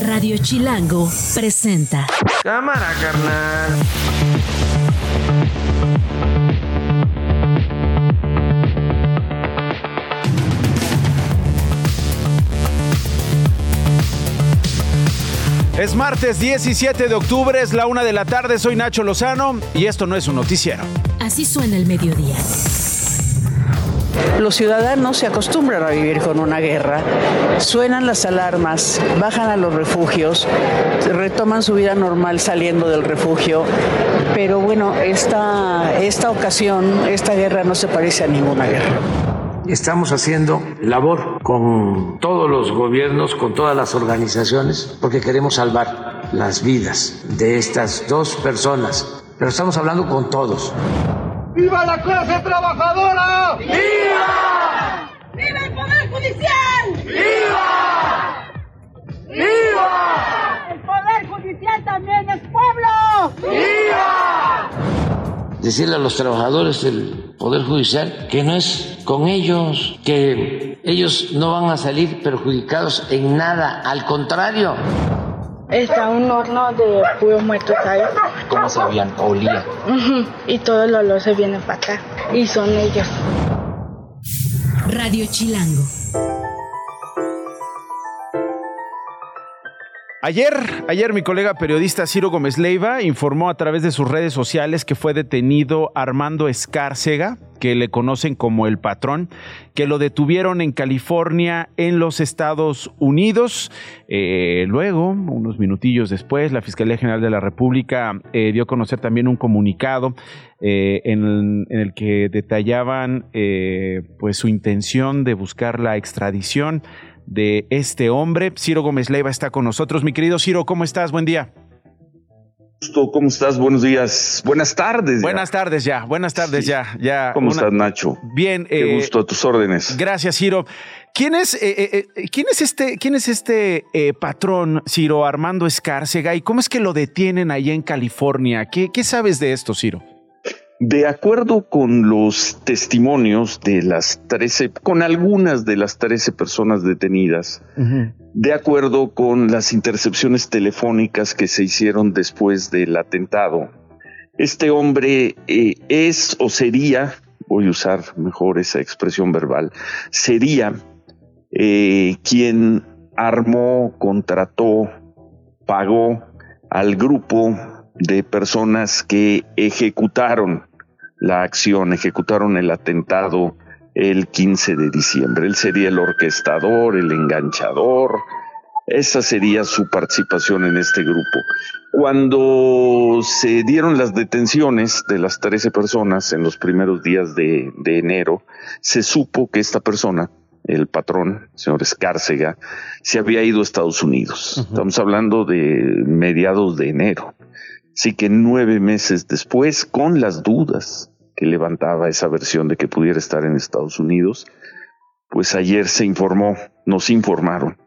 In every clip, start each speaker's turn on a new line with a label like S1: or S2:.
S1: Radio Chilango presenta.
S2: Cámara, carnal.
S3: Es martes 17 de octubre, es la una de la tarde, soy Nacho Lozano y esto no es un noticiero.
S1: Así suena el mediodía.
S4: Los ciudadanos se acostumbran a vivir con una guerra, suenan las alarmas, bajan a los refugios, retoman su vida normal saliendo del refugio, pero bueno, esta, esta ocasión, esta guerra no se parece a ninguna guerra.
S5: Estamos haciendo labor con todos los gobiernos, con todas las organizaciones, porque queremos salvar las vidas de estas dos personas. Pero estamos hablando con todos.
S6: ¡Viva la clase trabajadora!
S7: ¡Viva! ¡Viva el Poder Judicial!
S6: ¡Viva! ¡Viva!
S7: El Poder Judicial también es pueblo.
S6: ¡Viva!
S5: Decirle a los trabajadores del Poder Judicial que no es con ellos, que ellos no van a salir perjudicados en nada, al contrario.
S8: Está un horno de puros muertos ahí.
S9: ¿Cómo sabían? Olía.
S8: Y todo el olor se viene para acá. Y son ellos.
S1: Radio Chilango.
S3: Ayer, ayer mi colega periodista Ciro Gómez Leiva informó a través de sus redes sociales que fue detenido Armando Escárcega, que le conocen como el patrón, que lo detuvieron en California, en los Estados Unidos. Eh, luego, unos minutillos después, la Fiscalía General de la República eh, dio a conocer también un comunicado eh, en, en, el que detallaban pues su intención de buscar la extradición de este hombre. Ciro Gómez Leiva está con nosotros. Mi querido Ciro, ¿cómo estás? Buen día.
S10: ¿Cómo estás? Buenos días. Buenas tardes.
S3: Buenas tardes ya. Buenas tardes ya. ya.
S10: ¿Cómo estás, Nacho?
S3: Bien.
S10: Qué gusto a tus órdenes.
S3: Gracias, Ciro. ¿Quién es, eh, eh, ¿quién es este, quién es este eh, patrón, Ciro Armando Escárcega? ¿Y cómo es que lo detienen ahí en California? ¿Qué, qué sabes de esto, Ciro?
S10: De acuerdo con los testimonios de las 13, con algunas de las 13 personas detenidas, uh -huh. de acuerdo con las intercepciones telefónicas que se hicieron después del atentado, este hombre eh, es o sería, voy a usar mejor esa expresión verbal, sería eh, quien armó, contrató, pagó al grupo de personas que ejecutaron la acción, ejecutaron el atentado el 15 de diciembre. Él sería el orquestador, el enganchador, esa sería su participación en este grupo. Cuando se dieron las detenciones de las 13 personas en los primeros días de, de enero, se supo que esta persona, el patrón, señor Escárcega, se había ido a Estados Unidos. Uh -huh. Estamos hablando de mediados de enero. Así que nueve meses después, con las dudas que levantaba esa versión de que pudiera estar en Estados Unidos, pues ayer se informó, nos informaron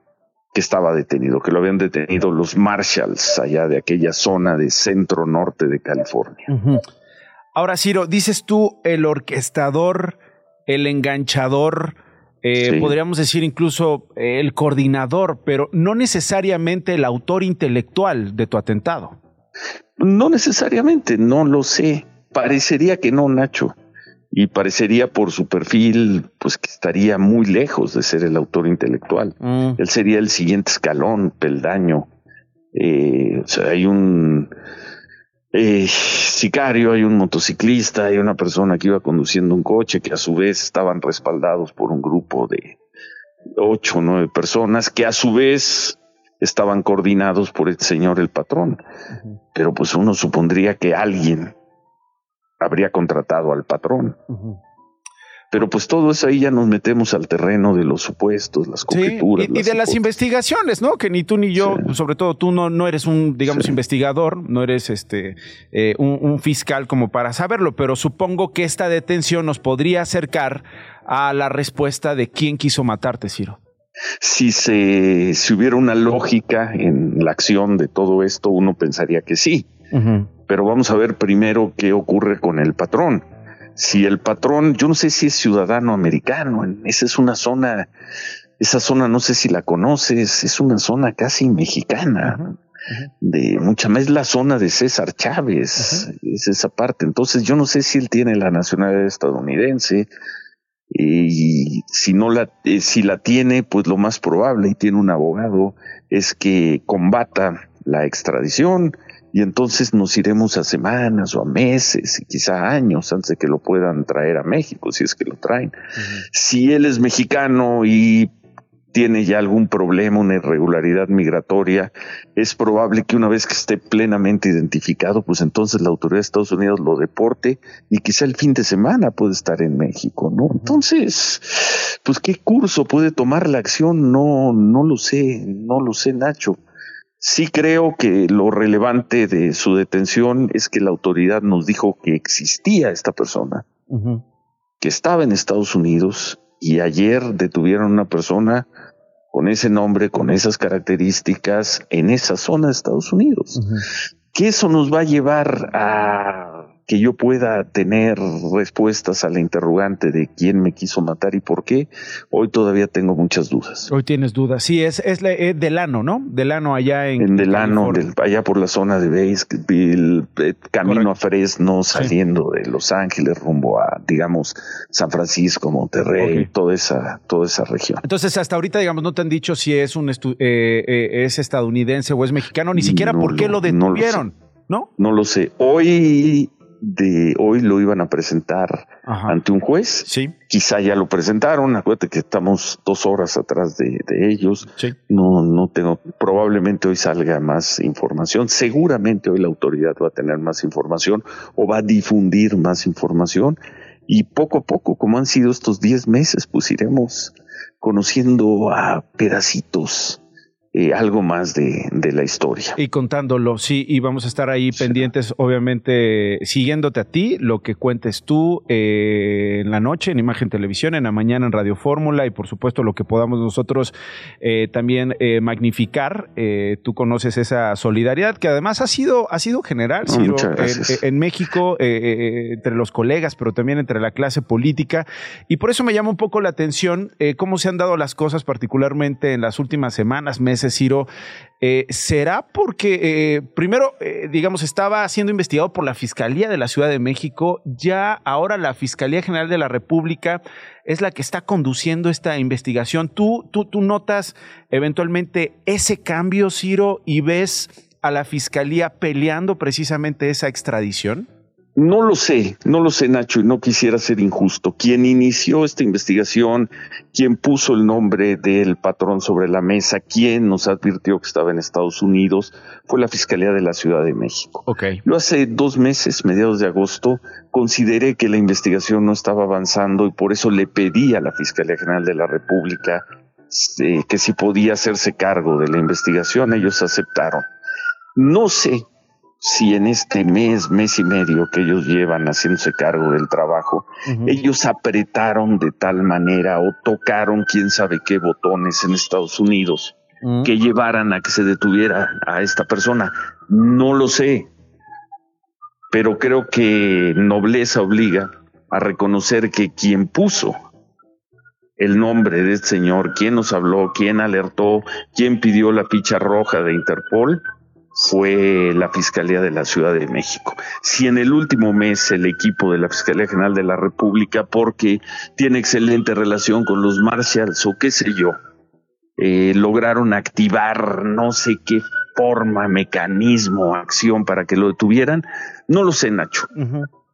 S10: que estaba detenido, que lo habían detenido los Marshalls allá de aquella zona de centro norte de California.
S3: Uh -huh. Ahora, Ciro, dices tú el orquestador, el enganchador, eh, sí. podríamos decir incluso eh, el coordinador, pero no necesariamente el autor intelectual de tu atentado.
S10: No necesariamente, no lo sé. Parecería que no, Nacho. Y parecería por su perfil, pues que estaría muy lejos de ser el autor intelectual. Mm. Él sería el siguiente escalón, peldaño. Eh, o sea, hay un eh, sicario, hay un motociclista, hay una persona que iba conduciendo un coche que a su vez estaban respaldados por un grupo de ocho o nueve personas que a su vez estaban coordinados por el señor el patrón. Uh -huh. Pero pues uno supondría que alguien habría contratado al patrón. Uh -huh. Pero pues todo eso ahí ya nos metemos al terreno de los supuestos, las conjeturas.
S3: Sí, y, y, de las, las investigaciones, ¿no? Que ni tú ni yo, sí. sobre todo tú no, no eres un, digamos, sí. investigador, no eres este eh, un, un, fiscal como para saberlo, pero supongo que esta detención nos podría acercar a la respuesta de quién quiso matarte, Ciro.
S10: Si, se, si hubiera una lógica en la acción de todo esto, uno pensaría que sí. Uh -huh. Pero vamos a ver primero qué ocurre con el patrón. Si el patrón, yo no sé si es ciudadano americano, esa es una zona Esa zona, no sé si la conoces, es una zona casi mexicana. De mucha más, es la zona de César Chávez, es esa parte. Entonces, yo no sé si él tiene la nacionalidad estadounidense, y si no la eh, si la tiene pues lo más probable y tiene un abogado es que combata la extradición y entonces nos iremos a semanas o a meses y quizá años antes de que lo puedan traer a México si es que lo traen si él es mexicano y tiene ya algún problema, una irregularidad migratoria, es probable que una vez que esté plenamente identificado, pues entonces la autoridad de Estados Unidos lo deporte y quizá el fin de semana puede estar en México, ¿no? Entonces, pues qué curso puede tomar la acción, no, no lo sé, no lo sé, Nacho. Sí creo que lo relevante de su detención es que la autoridad nos dijo que existía esta persona, que estaba en Estados Unidos y ayer detuvieron a una persona con ese nombre, con esas características en esa zona de Estados Unidos. Que eso nos va a llevar a que yo pueda tener respuestas a la interrogante de quién me quiso matar y por qué, hoy todavía tengo muchas dudas.
S3: Hoy tienes dudas. Sí, es, es, es Delano, ¿no? Delano allá en...
S10: En Delano, allá por la zona de Baseville, eh, camino a Fresno, saliendo de Los Ángeles rumbo a, digamos, San Francisco, Monterrey, toda, esa, toda esa región.
S3: Entonces, hasta ahorita, digamos, no te han dicho si es, un eh, eh, es estadounidense o es mexicano, ni siquiera por qué lo detuvieron. ¿No?
S10: No lo sé. Hoy de hoy lo iban a presentar ante un juez.
S3: Sí.
S10: Quizá ya lo presentaron. Acuérdate que estamos dos horas atrás de, ellos.
S3: Sí.
S10: No, no tengo. Probablemente hoy salga más información. Seguramente hoy la autoridad va a tener más información o va a difundir más información. Y poco a poco, como han sido estos diez meses, pues iremos conociendo a pedacitos eh, algo más de, la historia.
S3: Y contándolo, sí, y vamos a estar ahí pendientes, obviamente, siguiéndote a ti, lo que cuentes tú eh, en la noche en Imagen Televisión, en la mañana en Radio Fórmula y por supuesto lo que podamos nosotros eh, también magnificar. tú conoces esa solidaridad que además ha sido, ha sido general, en, México, entre los colegas, pero también entre la clase política. Y por eso me llama un poco la atención cómo se han dado las cosas, particularmente en las últimas semanas, meses Ciro, eh, ¿será porque, eh, primero, eh, digamos, estaba siendo investigado por la Fiscalía de la Ciudad de México, ya ahora la Fiscalía General de la República es la que está conduciendo esta investigación? ¿Tú, tú, tú notas eventualmente ese cambio, Ciro, y ves a la Fiscalía peleando precisamente esa extradición?
S10: No lo sé, no lo sé, Nacho, y no quisiera ser injusto. Quien inició esta investigación, quien puso el nombre del patrón sobre la mesa, quien nos advirtió que estaba en Estados Unidos, fue la Fiscalía de la Ciudad de México.
S3: Okay.
S10: Lo hace dos meses, mediados de agosto, consideré que la investigación no estaba avanzando y por eso le pedí a la Fiscalía General de la República eh, que si podía hacerse cargo de la investigación. Ellos aceptaron. No sé si en este mes, mes y medio que ellos llevan haciéndose cargo del trabajo, ellos apretaron de tal manera o tocaron quién sabe qué botones en Estados Unidos que llevaran a que se detuviera a esta persona. No lo sé, pero creo que nobleza obliga a reconocer que quien puso el nombre de este señor, quien nos habló, quien alertó, quien pidió la ficha roja de Interpol, fue la Fiscalía de la Ciudad de México. Si en el último mes el equipo de la Fiscalía General de la República, porque tiene excelente relación con los Marshals o qué sé yo, eh, lograron activar no sé qué forma, mecanismo, acción para que lo detuvieran, no lo sé, Nacho.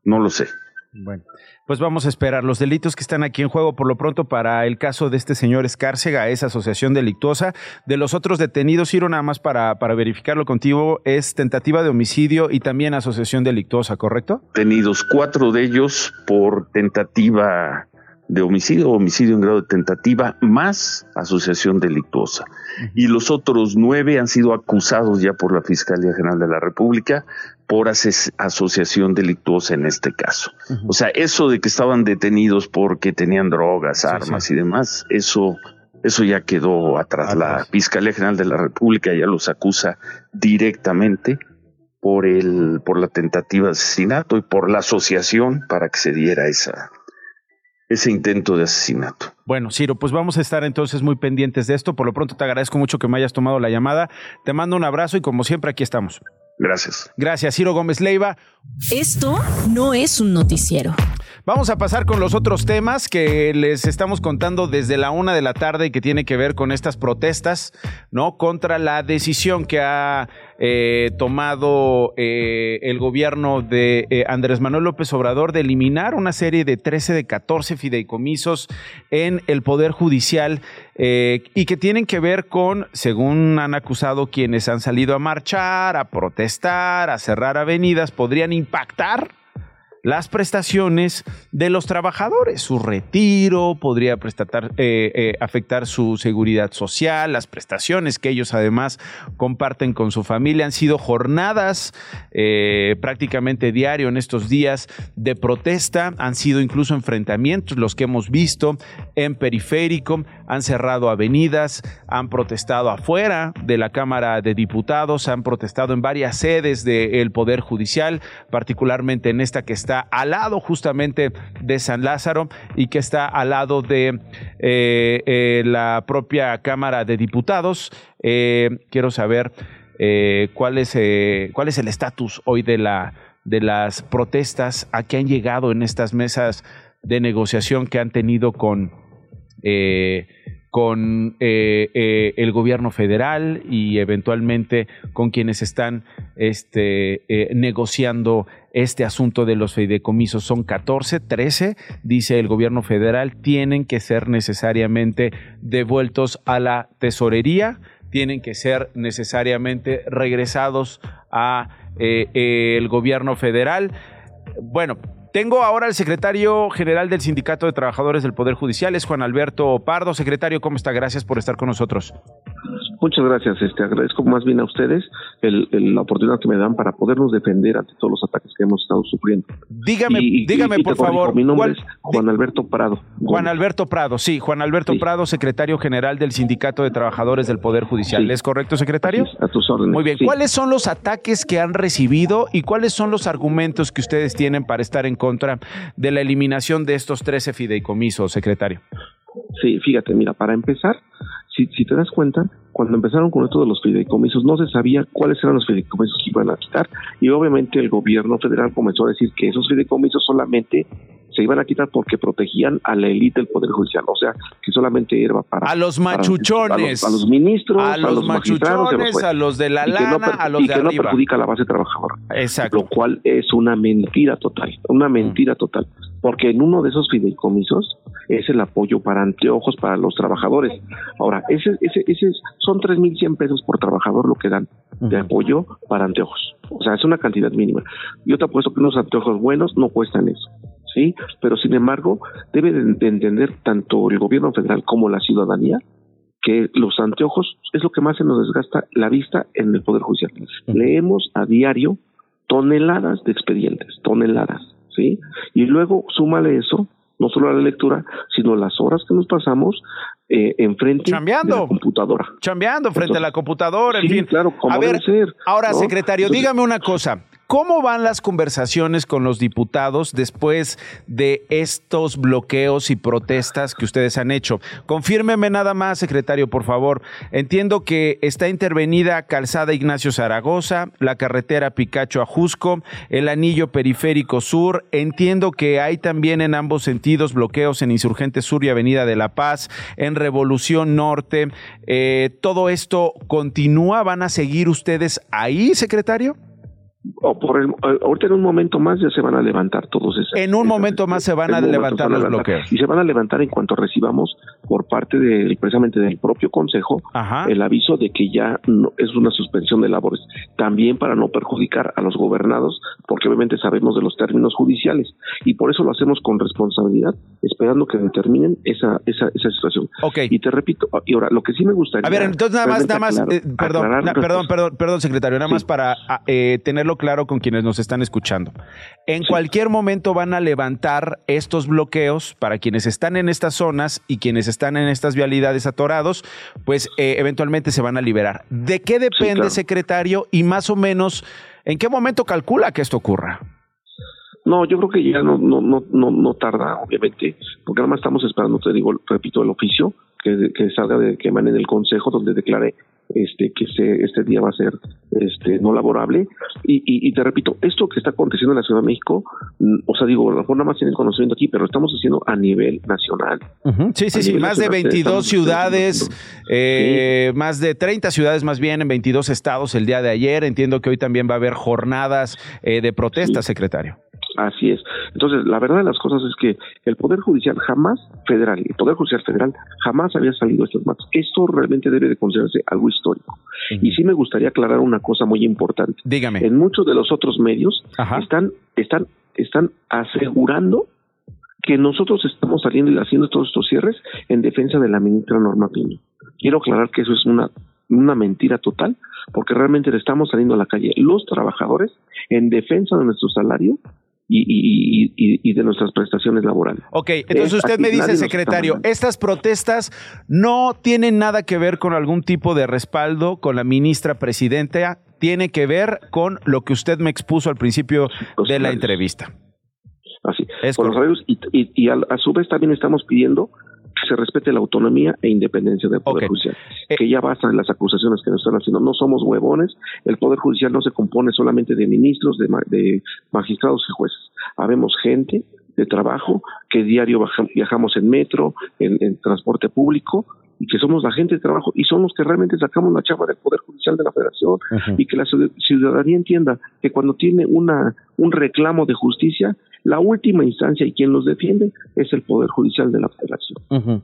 S10: No lo sé.
S3: Bueno, pues vamos a esperar. Los delitos que están aquí en juego, por lo pronto, para el caso de este señor Escárcega, es asociación delictuosa. De los otros detenidos, Ciro, nada más para, para verificarlo contigo, es tentativa de homicidio y también asociación delictuosa, ¿correcto?
S10: Tenidos cuatro de ellos por tentativa de homicidio, homicidio en grado de tentativa, más asociación delictuosa. Y los otros nueve han sido acusados ya por la Fiscalía General de la República por asociación delictuosa en este caso. O sea, eso de que estaban detenidos porque tenían drogas, armas y demás, eso eso ya quedó atrás. La Fiscalía General de la República ya los acusa directamente por el por la tentativa de asesinato y por la asociación para que se diera esa ese intento de asesinato.
S3: Bueno, Ciro, pues vamos a estar entonces muy pendientes de esto. Por lo pronto te agradezco mucho que me hayas tomado la llamada. Te mando un abrazo y como siempre aquí estamos.
S10: Gracias.
S3: Gracias, Ciro Gómez Leiva.
S1: Esto no es un noticiero.
S3: Vamos a pasar con los otros temas que les estamos contando desde la una de la tarde y que tiene que ver con estas protestas, ¿no? Contra la decisión que ha eh, tomado eh, el gobierno de eh, Andrés Manuel López Obrador de eliminar una serie de 13 de 14 fideicomisos en el Poder Judicial y que tienen que ver con, según han acusado quienes han salido a marchar, a protestar, a cerrar avenidas, podrían impactar las prestaciones de los trabajadores, su retiro, podría eh, eh, afectar su seguridad social, las prestaciones que ellos además comparten con su familia. Han sido jornadas eh, prácticamente diario en estos días de protesta, han sido incluso enfrentamientos los que hemos visto en periférico, han cerrado avenidas, han protestado afuera de la Cámara de Diputados, han protestado en varias sedes del Poder Judicial, particularmente en esta que está está al lado justamente de San Lázaro y que está al lado de eh, eh, la propia Cámara de Diputados. Eh, quiero saber cuál, es, cuál es el estatus hoy de, la, de las protestas a que han llegado en estas mesas de negociación que han tenido con con eh, eh, el gobierno federal y eventualmente con quienes están este, eh, negociando este asunto de los fideicomisos. Son 14, 13, dice el gobierno federal, tienen que ser necesariamente devueltos a la tesorería, tienen que ser necesariamente regresados a el gobierno federal. Bueno, tengo ahora al secretario general del Sindicato de Trabajadores del Poder Judicial, es Juan Alberto Pardo. Secretario, ¿cómo está? Gracias por estar con nosotros.
S11: Muchas gracias. Este, agradezco más bien a ustedes la oportunidad que me dan para podernos defender ante todos los ataques que hemos estado sufriendo.
S3: Dígame, dígame por favor.
S11: Mi nombre es Juan Alberto Prado.
S3: Juan Alberto Prado, sí, Juan Alberto Prado, secretario general del Sindicato de Trabajadores del Poder Judicial. ¿Es correcto, secretario?
S11: a tus órdenes.
S3: Muy bien. ¿Cuáles son los ataques que han recibido y cuáles son los argumentos que ustedes tienen para estar en contra de la eliminación de estos 13 fideicomisos, secretario?
S11: Sí, fíjate, mira, para empezar, si, si te das cuenta, cuando empezaron con esto de los fideicomisos, no se sabía cuáles eran los fideicomisos que iban a quitar y obviamente el gobierno federal comenzó a decir que esos fideicomisos solamente se iban a quitar porque protegían a la élite del Poder Judicial, o sea, que solamente era para...
S3: A los machuchones.
S11: a, los, ministros,
S3: a los, machuchones, a los de la lana, a los
S11: y
S3: de
S11: que no perjudica a la base trabajadora.
S3: Exacto.
S11: Lo cual es una mentira total, una mentira total, porque en uno de esos fideicomisos es el apoyo para anteojos para los trabajadores. Ahora, ese, ese, ese son 3.100 pesos por trabajador lo que dan de apoyo para anteojos. O sea, es una cantidad mínima. Yo te apuesto que unos anteojos buenos no cuestan eso. ¿sí? Pero sin embargo, debe de entender tanto el gobierno federal como la ciudadanía que los anteojos es lo que más se nos desgasta la vista en el Poder Judicial. Leemos a diario toneladas de expedientes, toneladas, ¿sí? Y luego súmale eso, no solo la lectura, sino las horas que nos pasamos eh, enfrente de la computadora.
S3: Chambeando frente a la computadora, en fin.
S11: claro, como
S3: a ver,
S11: ser,
S3: ahora, secretario, dígame una cosa. ¿Cómo van las conversaciones con los diputados después de estos bloqueos y protestas que ustedes han hecho? Confírmeme nada más, secretario, por favor. Entiendo que está intervenida Calzada Ignacio Zaragoza, la carretera Picacho a el anillo periférico sur. Entiendo que hay también en ambos sentidos bloqueos en Insurgente Sur y Avenida de la Paz, en Revolución Norte. Eh, ¿Todo esto continúa? ¿Van a seguir ustedes ahí, secretario?
S11: O por el, ahorita en un momento más ya se van a levantar todos esos.
S3: En un momento más se van a levantar los bloqueos.
S11: Y se van a levantar en cuanto recibamos por parte del precisamente del propio Consejo el aviso de que ya no, es una suspensión de labores. También para no perjudicar a los gobernados, porque obviamente sabemos de los términos judiciales. Y por eso lo hacemos con responsabilidad, esperando que determinen esa, esa, esa situación.
S3: Okay.
S11: Y te repito, y ahora, lo que sí me gustaría.
S3: A ver, entonces nada más, nada más, eh, perdón, perdón, perdón, perdón, secretario, nada más para eh, tenerlo claro con quienes nos están escuchando. En cualquier momento van a levantar estos bloqueos para quienes están en estas zonas y quienes están en estas vialidades atorados, pues eh, eventualmente se van a liberar. ¿De qué depende, secretario? Y más o menos, ¿en qué momento calcula que esto ocurra?
S11: No, yo creo que ya no, no, no, no, no tarda, obviamente, porque nada más estamos esperando, te digo, repito, el oficio que, que salga de que emane del consejo donde declare este que se, este día va a ser este no laborable. Y, y, te repito esto que está aconteciendo en la Ciudad de México mm, o sea digo a lo mejor nada más tienen conocimiento aquí pero estamos haciendo a nivel nacional.
S3: Sí sí sí más de 22 ciudades eh, más de 30 ciudades más bien en 22 estados el día de ayer. Entiendo que hoy también va a haber jornadas eh, de protesta secretario
S11: Así es. Entonces, la verdad de las cosas es que el Poder Judicial jamás, federal, el Poder Judicial federal jamás había salido estos matos. Esto realmente debe de considerarse algo histórico. Y sí me gustaría aclarar una cosa muy importante.
S3: Dígame.
S11: En muchos de los otros medios están, están, están asegurando que nosotros estamos saliendo y haciendo todos estos cierres en defensa de la ministra Norma Piño. Quiero aclarar que eso es una, una mentira total, porque realmente le estamos saliendo a la calle los trabajadores en defensa de nuestro salario y, de nuestras prestaciones laborales.
S3: Ok, entonces usted me dice, secretario, estas protestas no tienen nada que ver con algún tipo de respaldo con la ministra presidenta, tiene que ver con lo que usted me expuso al principio de la entrevista.
S11: Así, es con los y, a su vez también estamos pidiendo se respete la autonomía e independencia del Poder Judicial. Eh, que ya bastan las acusaciones que nos están haciendo. No somos huevones. El Poder Judicial no se compone solamente de ministros, de, de magistrados y jueces. Habemos gente de trabajo que diario viajamos en metro, en, transporte público y que somos la gente de trabajo y somos los que realmente sacamos la chapa del Poder Judicial de la Federación y que la ciudadanía entienda que cuando tiene una un reclamo de justicia la última instancia y quien los defiende es el Poder Judicial de la Federación.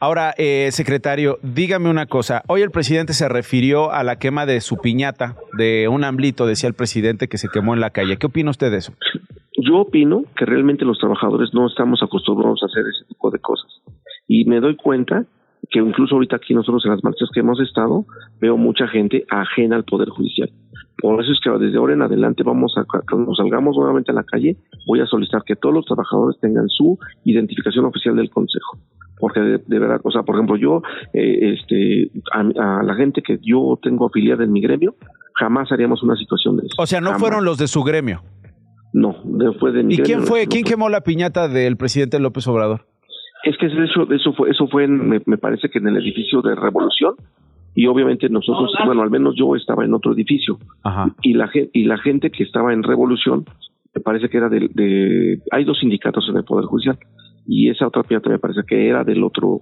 S3: Ahora, eh, secretario, dígame una cosa. Hoy el presidente se refirió a la quema de su piñata, de un amblito, decía el presidente, que se quemó en la calle. ¿Qué opina usted de eso?
S11: Yo opino que realmente los trabajadores no estamos acostumbrados a hacer ese tipo de cosas. Y me doy cuenta que incluso ahorita aquí nosotros en las marchas que hemos estado, veo mucha gente ajena al Poder Judicial. Por eso es que desde ahora en adelante vamos a, cuando salgamos nuevamente a la calle, voy a solicitar que todos los trabajadores tengan su identificación oficial del Consejo. Porque de, verdad, o sea, por ejemplo, yo, eh, este, a, la gente que yo tengo afiliada en mi gremio, jamás haríamos una situación de eso.
S3: O sea, no fueron los de su gremio.
S11: No, fue de mi
S3: ¿Y quién fue? ¿Quién quemó la piñata del presidente López Obrador?
S11: Es que eso, eso fue, eso fue me, me, parece que en el edificio de Revolución, y obviamente nosotros, bueno, al menos yo estaba en otro edificio. Y la y la gente que estaba en Revolución me parece que era de, de hay dos sindicatos en el poder judicial y esa otra piñata me parece que era del otro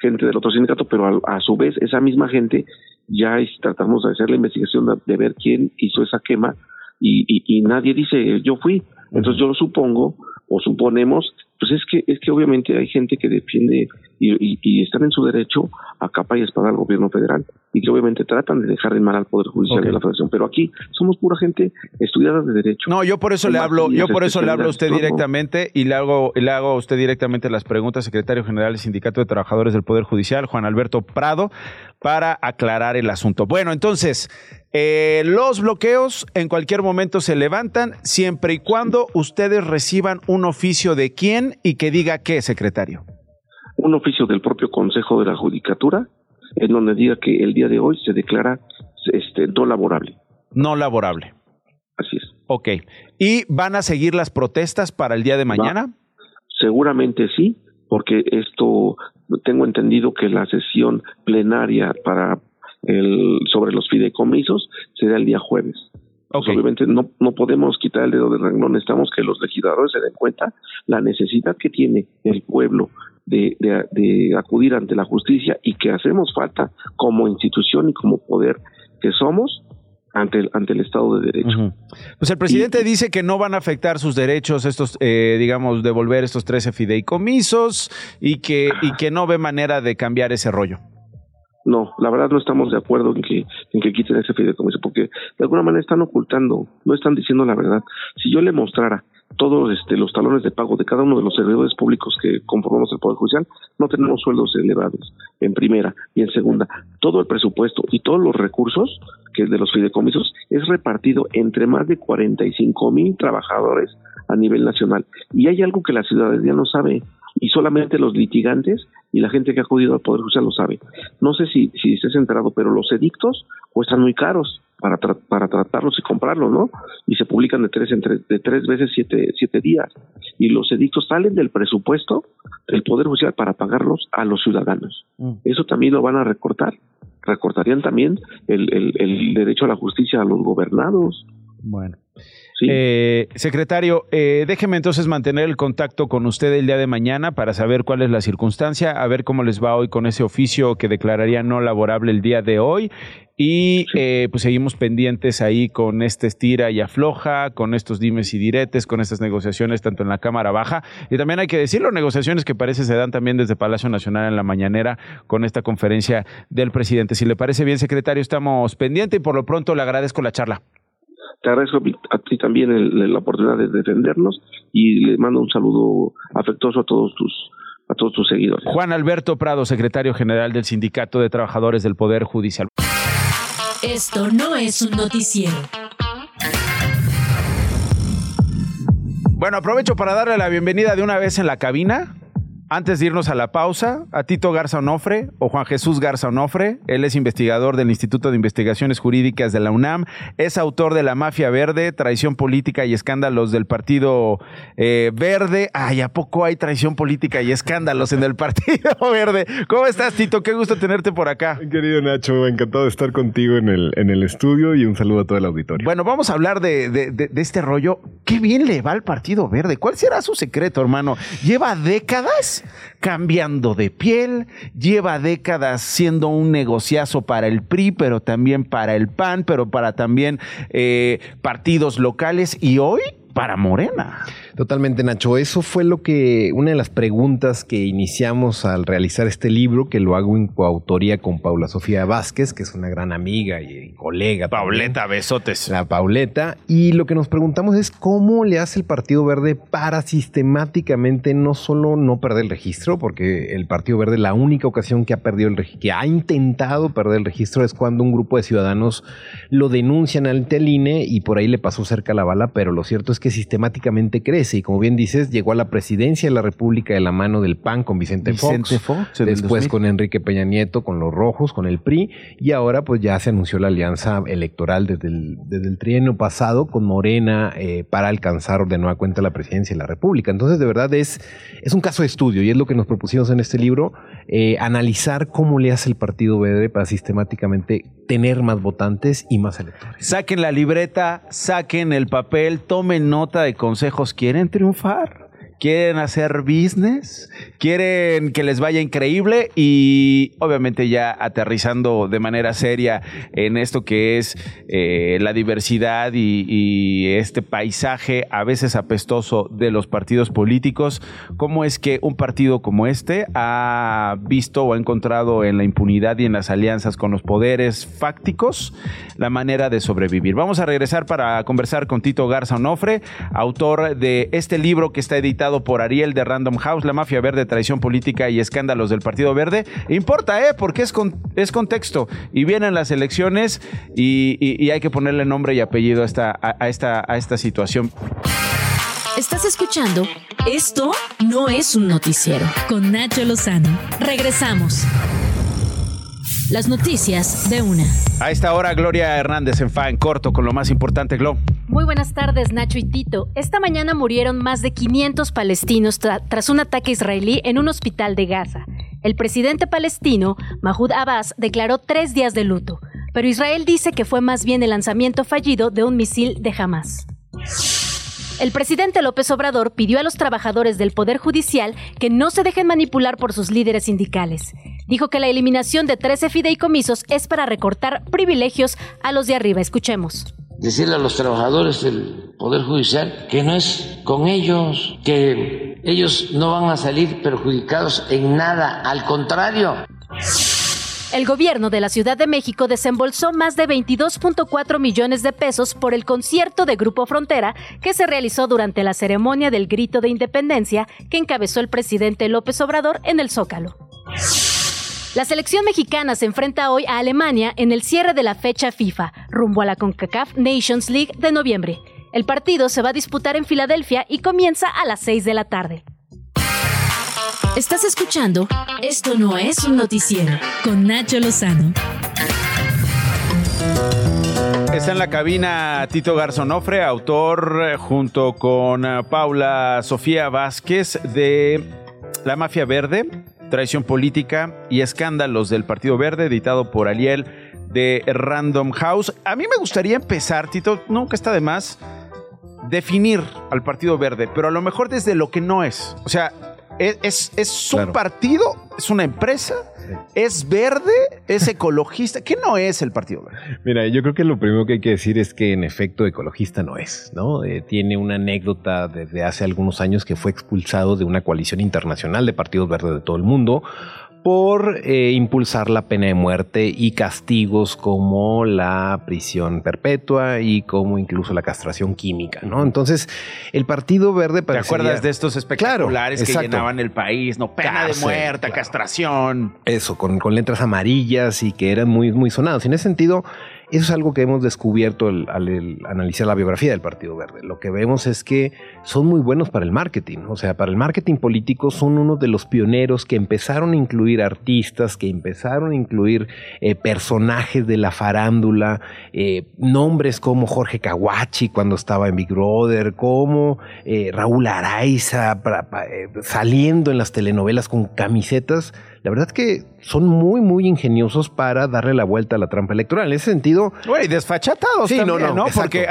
S11: gente del otro sindicato, pero a, su vez esa misma gente ya tratamos de hacer la investigación de, ver quién hizo esa quema y, y, y nadie dice yo fui. Entonces yo supongo o suponemos pues es que es que obviamente hay gente que defiende y, y, están en su derecho a capa y espada al gobierno federal y que obviamente tratan de dejar en mal al poder judicial de la Federación, pero aquí somos pura gente estudiada de derecho.
S3: No, yo por eso le hablo, yo por eso le hablo a usted directamente y le hago le hago a usted directamente las preguntas, secretario general del Sindicato de Trabajadores del Poder Judicial, Juan Alberto Prado, para aclarar el asunto. Bueno, entonces, eh, los bloqueos en cualquier momento se levantan siempre y cuando ustedes reciban un oficio de quién y que diga qué, secretario.
S11: Un oficio del propio Consejo de la Judicatura en donde diga que el día de hoy se declara este, no laborable.
S3: No laborable.
S11: Así es.
S3: Ok. ¿Y van a seguir las protestas para el día de mañana?
S11: seguramente sí, porque esto tengo entendido que la sesión plenaria para el, sobre los fideicomisos será el día jueves. Pues obviamente no, no podemos quitar el dedo del renglón, necesitamos que los legisladores se den cuenta la necesidad que tiene el pueblo de, de, acudir ante la justicia y que hacemos falta como institución y como poder que somos ante el, ante el Estado de Derecho.
S3: Pues el presidente dice que no van a afectar sus derechos, estos, eh, digamos, devolver estos 13 fideicomisos y que, y que no ve manera de cambiar ese rollo.
S11: No, la verdad no estamos de acuerdo en que, en que quiten ese fideicomiso, porque de alguna manera están ocultando, no están diciendo la verdad. Si yo le mostrara todos este, los talones de pago de cada uno de los servidores públicos que conformamos el Poder Judicial, no tenemos sueldos elevados, en primera y en segunda. Todo el presupuesto y todos los recursos que de los fideicomisos es repartido entre más de 45 mil trabajadores a nivel nacional. Y hay algo que la ciudadanía no sabe. y solamente los litigantes y la gente que ha acudido al Poder Judicial lo sabe. No sé si, si estés enterado, pero los edictos cuestan muy caros para, para tratarlos y comprarlos, ¿no? Y se publican de tres, en tres, de tres veces siete, siete días. Y los edictos salen del presupuesto del Poder Judicial para pagarlos a los ciudadanos. Mm. Eso también lo van a recortar. Recortarían también el, el, el derecho a la justicia a los gobernados.
S3: Bueno. Eh, secretario, eh, déjeme entonces mantener el contacto con usted el día de mañana para saber cuál es la circunstancia, a ver cómo les va hoy con ese oficio que declararía no laborable el día de hoy. Y eh, pues seguimos pendientes ahí con este estira y afloja, con estos dimes y diretes, con estas negociaciones tanto en la Cámara Baja. Y también hay que decirlo, negociaciones que parece se dan también desde Palacio Nacional en la mañanera con esta conferencia del presidente. Si le parece bien, secretario, estamos pendientes y por lo pronto le agradezco la charla.
S11: Te agradezco a ti también la oportunidad de defendernos y le mando un saludo afectuoso a todos tus a todos tus seguidores.
S3: Juan Alberto Prado, secretario general del Sindicato de Trabajadores del Poder Judicial.
S1: Esto no es un noticiero.
S3: Bueno, aprovecho para darle la bienvenida de una vez en la cabina antes de irnos a la pausa, a Tito Garza Onofre o Juan Jesús Garza Onofre, él es investigador del Instituto de Investigaciones Jurídicas de la UNAM, es autor de La Mafia Verde, Traición Política y Escándalos del Partido eh, Verde. Ay, ¿a poco hay traición política y escándalos en el Partido Verde? ¿Cómo estás, Tito? Qué gusto tenerte por acá.
S12: Querido Nacho, encantado de estar contigo en el, en el estudio y un saludo a todo el auditorio.
S3: Bueno, vamos a hablar de, de este rollo. Qué bien le va al Partido Verde. ¿Cuál será su secreto, hermano? Lleva décadas cambiando de piel, lleva décadas siendo un negociazo para el PRI, pero también para el PAN, pero para también eh, partidos locales y hoy para Morena.
S12: Totalmente, Nacho. Eso fue lo que, una de las preguntas que iniciamos al realizar este libro, que lo hago en coautoría con Paula Sofía Vázquez, que es una gran amiga y colega.
S3: Pauleta, besotes.
S12: La Pauleta. Y lo que nos preguntamos es cómo le hace el Partido Verde para sistemáticamente no solo no perder el registro, porque el Partido Verde la única ocasión que ha perdido el que ha intentado perder el registro es cuando un grupo de ciudadanos lo denuncian ante el INE y por ahí le pasó cerca la bala, pero lo cierto es que sistemáticamente crece y como bien dices, llegó a la presidencia de la República de la mano del PAN con Vicente, Fox, después con Enrique Peña Nieto, con los rojos, con el PRI y ahora pues ya se anunció la alianza electoral desde el, desde el trienio pasado con Morena eh, para alcanzar de nueva cuenta la presidencia de la República. Entonces de verdad es, es un caso de estudio y es lo que nos propusimos en este libro, eh, analizar cómo le hace el Partido Verde para sistemáticamente tener más votantes y más electores.
S3: Saquen la libreta, saquen el papel, tomen nota de consejos, quieren triunfar quieren hacer business, quieren que les vaya increíble y obviamente ya aterrizando de manera seria en esto que es eh, la diversidad y, este paisaje a veces apestoso de los partidos políticos, ¿cómo es que un partido como este ha visto o ha encontrado en la impunidad y en las alianzas con los poderes fácticos la manera de sobrevivir? Vamos a regresar para conversar con Tito Garza Onofre, autor de este libro que está editado por Ariel de Random House, La Mafia Verde, Traición Política y Escándalos del Partido Verde. Importa, ¿eh? Porque es, es contexto. Y vienen las elecciones y, hay que ponerle nombre y apellido a esta, a, esta, a esta situación.
S1: Estás escuchando Esto no es un noticiero con Nacho Lozano. Regresamos. Las noticias de una.
S3: A esta hora, Gloria Hernández en Fa en corto con lo más importante, Glo.
S13: Muy buenas tardes, Nacho y Tito. Esta mañana murieron más de 500 palestinos tras un ataque israelí en un hospital de Gaza. El presidente palestino, Mahmoud Abbas, declaró tres días de luto, pero Israel dice que fue más bien el lanzamiento fallido de un misil de Hamas. El presidente López Obrador pidió a los trabajadores del Poder Judicial que no se dejen manipular por sus líderes sindicales. Dijo que la eliminación de 13 fideicomisos es para recortar privilegios a los de arriba. Escuchemos
S5: decirle a los trabajadores del Poder Judicial que no es con ellos, que ellos no van a salir perjudicados en nada, al contrario.
S13: El gobierno de la Ciudad de México desembolsó más de 22.4 millones de pesos por el concierto de Grupo Frontera que se realizó durante la ceremonia del Grito de Independencia que encabezó el presidente López Obrador en el Zócalo. La selección mexicana se enfrenta hoy a Alemania en el cierre de la fecha FIFA, rumbo a la CONCACAF Nations League de noviembre. El partido se va a disputar en Filadelfia y comienza a las 6 de la tarde.
S1: Estás escuchando Esto no es un noticiero con Nacho Lozano.
S3: Está en la cabina Tito Garzonofre, autor eh, junto con eh, Paula Sofía Vázquez de La Mafia Verde, Traición Política y Escándalos del Partido Verde, editado por Aliel de Random House. A mí me gustaría empezar, Tito, nunca está de más, definir al Partido Verde, pero a lo mejor desde lo que no es. O sea, es, es, un partido, es una empresa, es verde, es ecologista. ¿Qué no es el Partido Verde?
S12: Mira, yo creo que lo primero que hay que decir es que en efecto ecologista no es, ¿no? Eh, tiene una anécdota desde hace algunos años que fue expulsado de una coalición internacional de partidos verdes de todo el mundo por eh, impulsar la pena de muerte y castigos como la prisión perpetua y como incluso la castración química, ¿no? Entonces, el Partido Verde
S3: ¿Te acuerdas de estos espectaculares que llenaban el país? No, pena de muerte, castración.
S12: Eso, con, con letras amarillas y que eran muy, muy sonados. En ese sentido, eso es algo que hemos descubierto al, analizar la biografía del Partido Verde. Lo que vemos es que son muy buenos para el marketing. O sea, para el marketing político son uno de los pioneros que empezaron a incluir artistas, que empezaron a incluir eh, personajes de la farándula, eh, nombres como Jorge Kawachi cuando estaba en Big Brother, como eh, Raúl Araiza saliendo en las telenovelas con camisetas la verdad que son muy, muy ingeniosos para darle la vuelta a la trampa electoral. En ese sentido.
S3: Güey, desfachatados sí, también, no, no, Porque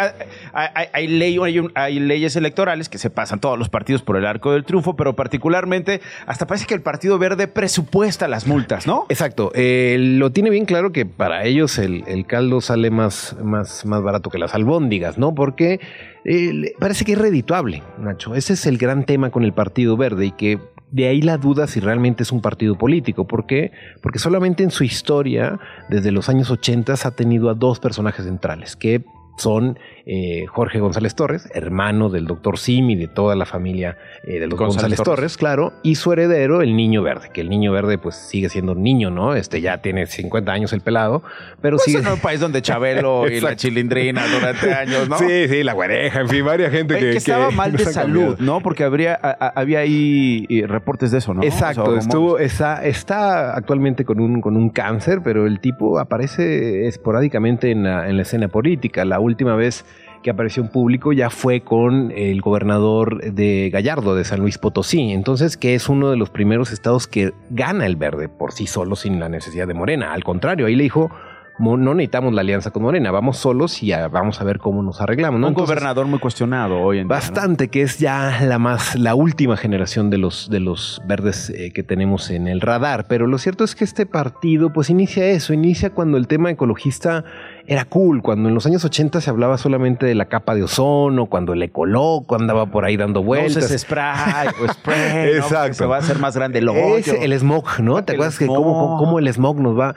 S3: hay, ley, hay, leyes electorales que se pasan todos los partidos por el arco del triunfo, pero particularmente hasta parece que el Partido Verde presupuesta las multas, ¿no?
S12: Exacto. Eh, lo tiene bien claro que para ellos el, caldo sale más, más, más barato que las albóndigas, ¿no? Porque eh, parece que es redituable, Nacho. Ese es el gran tema con el Partido Verde y que de ahí la duda si realmente es un partido político. ¿Por qué? Porque solamente en su historia, desde los años 80, ha tenido a dos personajes centrales, que son eh, Jorge González Torres, hermano del doctor Simi, de toda la familia eh, del doctor González, Torres. claro, y su heredero, el Niño Verde, que el Niño Verde pues sigue siendo un niño, ¿no? Este ya tiene 50 años el pelado, pero
S3: pues
S12: sigue...
S3: en un país donde Chabelo y la chilindrina durante años, ¿no?
S12: Sí, sí, la güereja, en fin, varias gente que,
S3: que, estaba mal de salud, ¿no? Porque habría, había ahí eh, reportes de eso, ¿no?
S12: Exacto, estuvo, está, está actualmente con un, con un cáncer, pero el tipo aparece esporádicamente en la, en la escena política. La última vez que apareció en público ya fue con el gobernador de Gallardo, de San Luis Potosí. Entonces, que es uno de los primeros estados que gana el verde por sí solo sin la necesidad de Morena. Al contrario, ahí le dijo, no necesitamos la alianza con Morena, vamos solos y vamos a ver cómo nos arreglamos.
S3: Un gobernador muy cuestionado hoy en
S12: día. Bastante, que es ya la más, la última generación de los, de los verdes eh, que tenemos en el radar. Pero lo cierto es que este partido, pues inicia eso, inicia cuando el tema ecologista era cool, cuando en los años 80 se hablaba solamente de la capa de ozono, cuando el ecoloco andaba por ahí dando vueltas.
S3: No spray o spray, Exacto. se va a hacer más grande el hoyo.
S12: el smog, ¿no? ¿Te acuerdas que cómo, cómo, el smog nos va...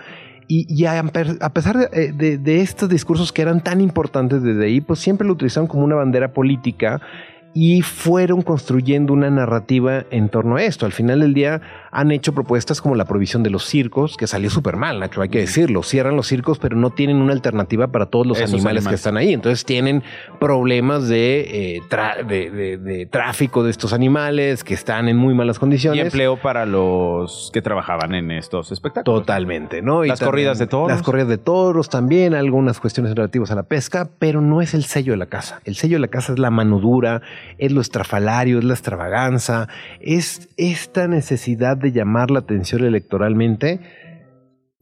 S12: Y, a, pesar eh, de, de, estos discursos que eran tan importantes desde ahí, pues siempre lo utilizaron como una bandera política y fueron construyendo una narrativa en torno a esto. Al final del día han hecho propuestas como la provisión de los circos, que salió súper mal, Nacho, hay que decirlo. Cierran los circos, pero no tienen una alternativa para todos los animales, que están ahí. Entonces tienen problemas de, eh, de, tráfico de estos animales que están en muy malas condiciones.
S3: Y empleo para los que trabajaban en estos espectáculos.
S12: Totalmente, ¿no?
S3: las corridas de toros.
S12: Las corridas de toros también, algunas cuestiones relativas a la pesca, pero no es el sello de la casa. El sello de la casa es la mano dura, es lo estrafalario, es la extravaganza, es esta necesidad de llamar la atención electoralmente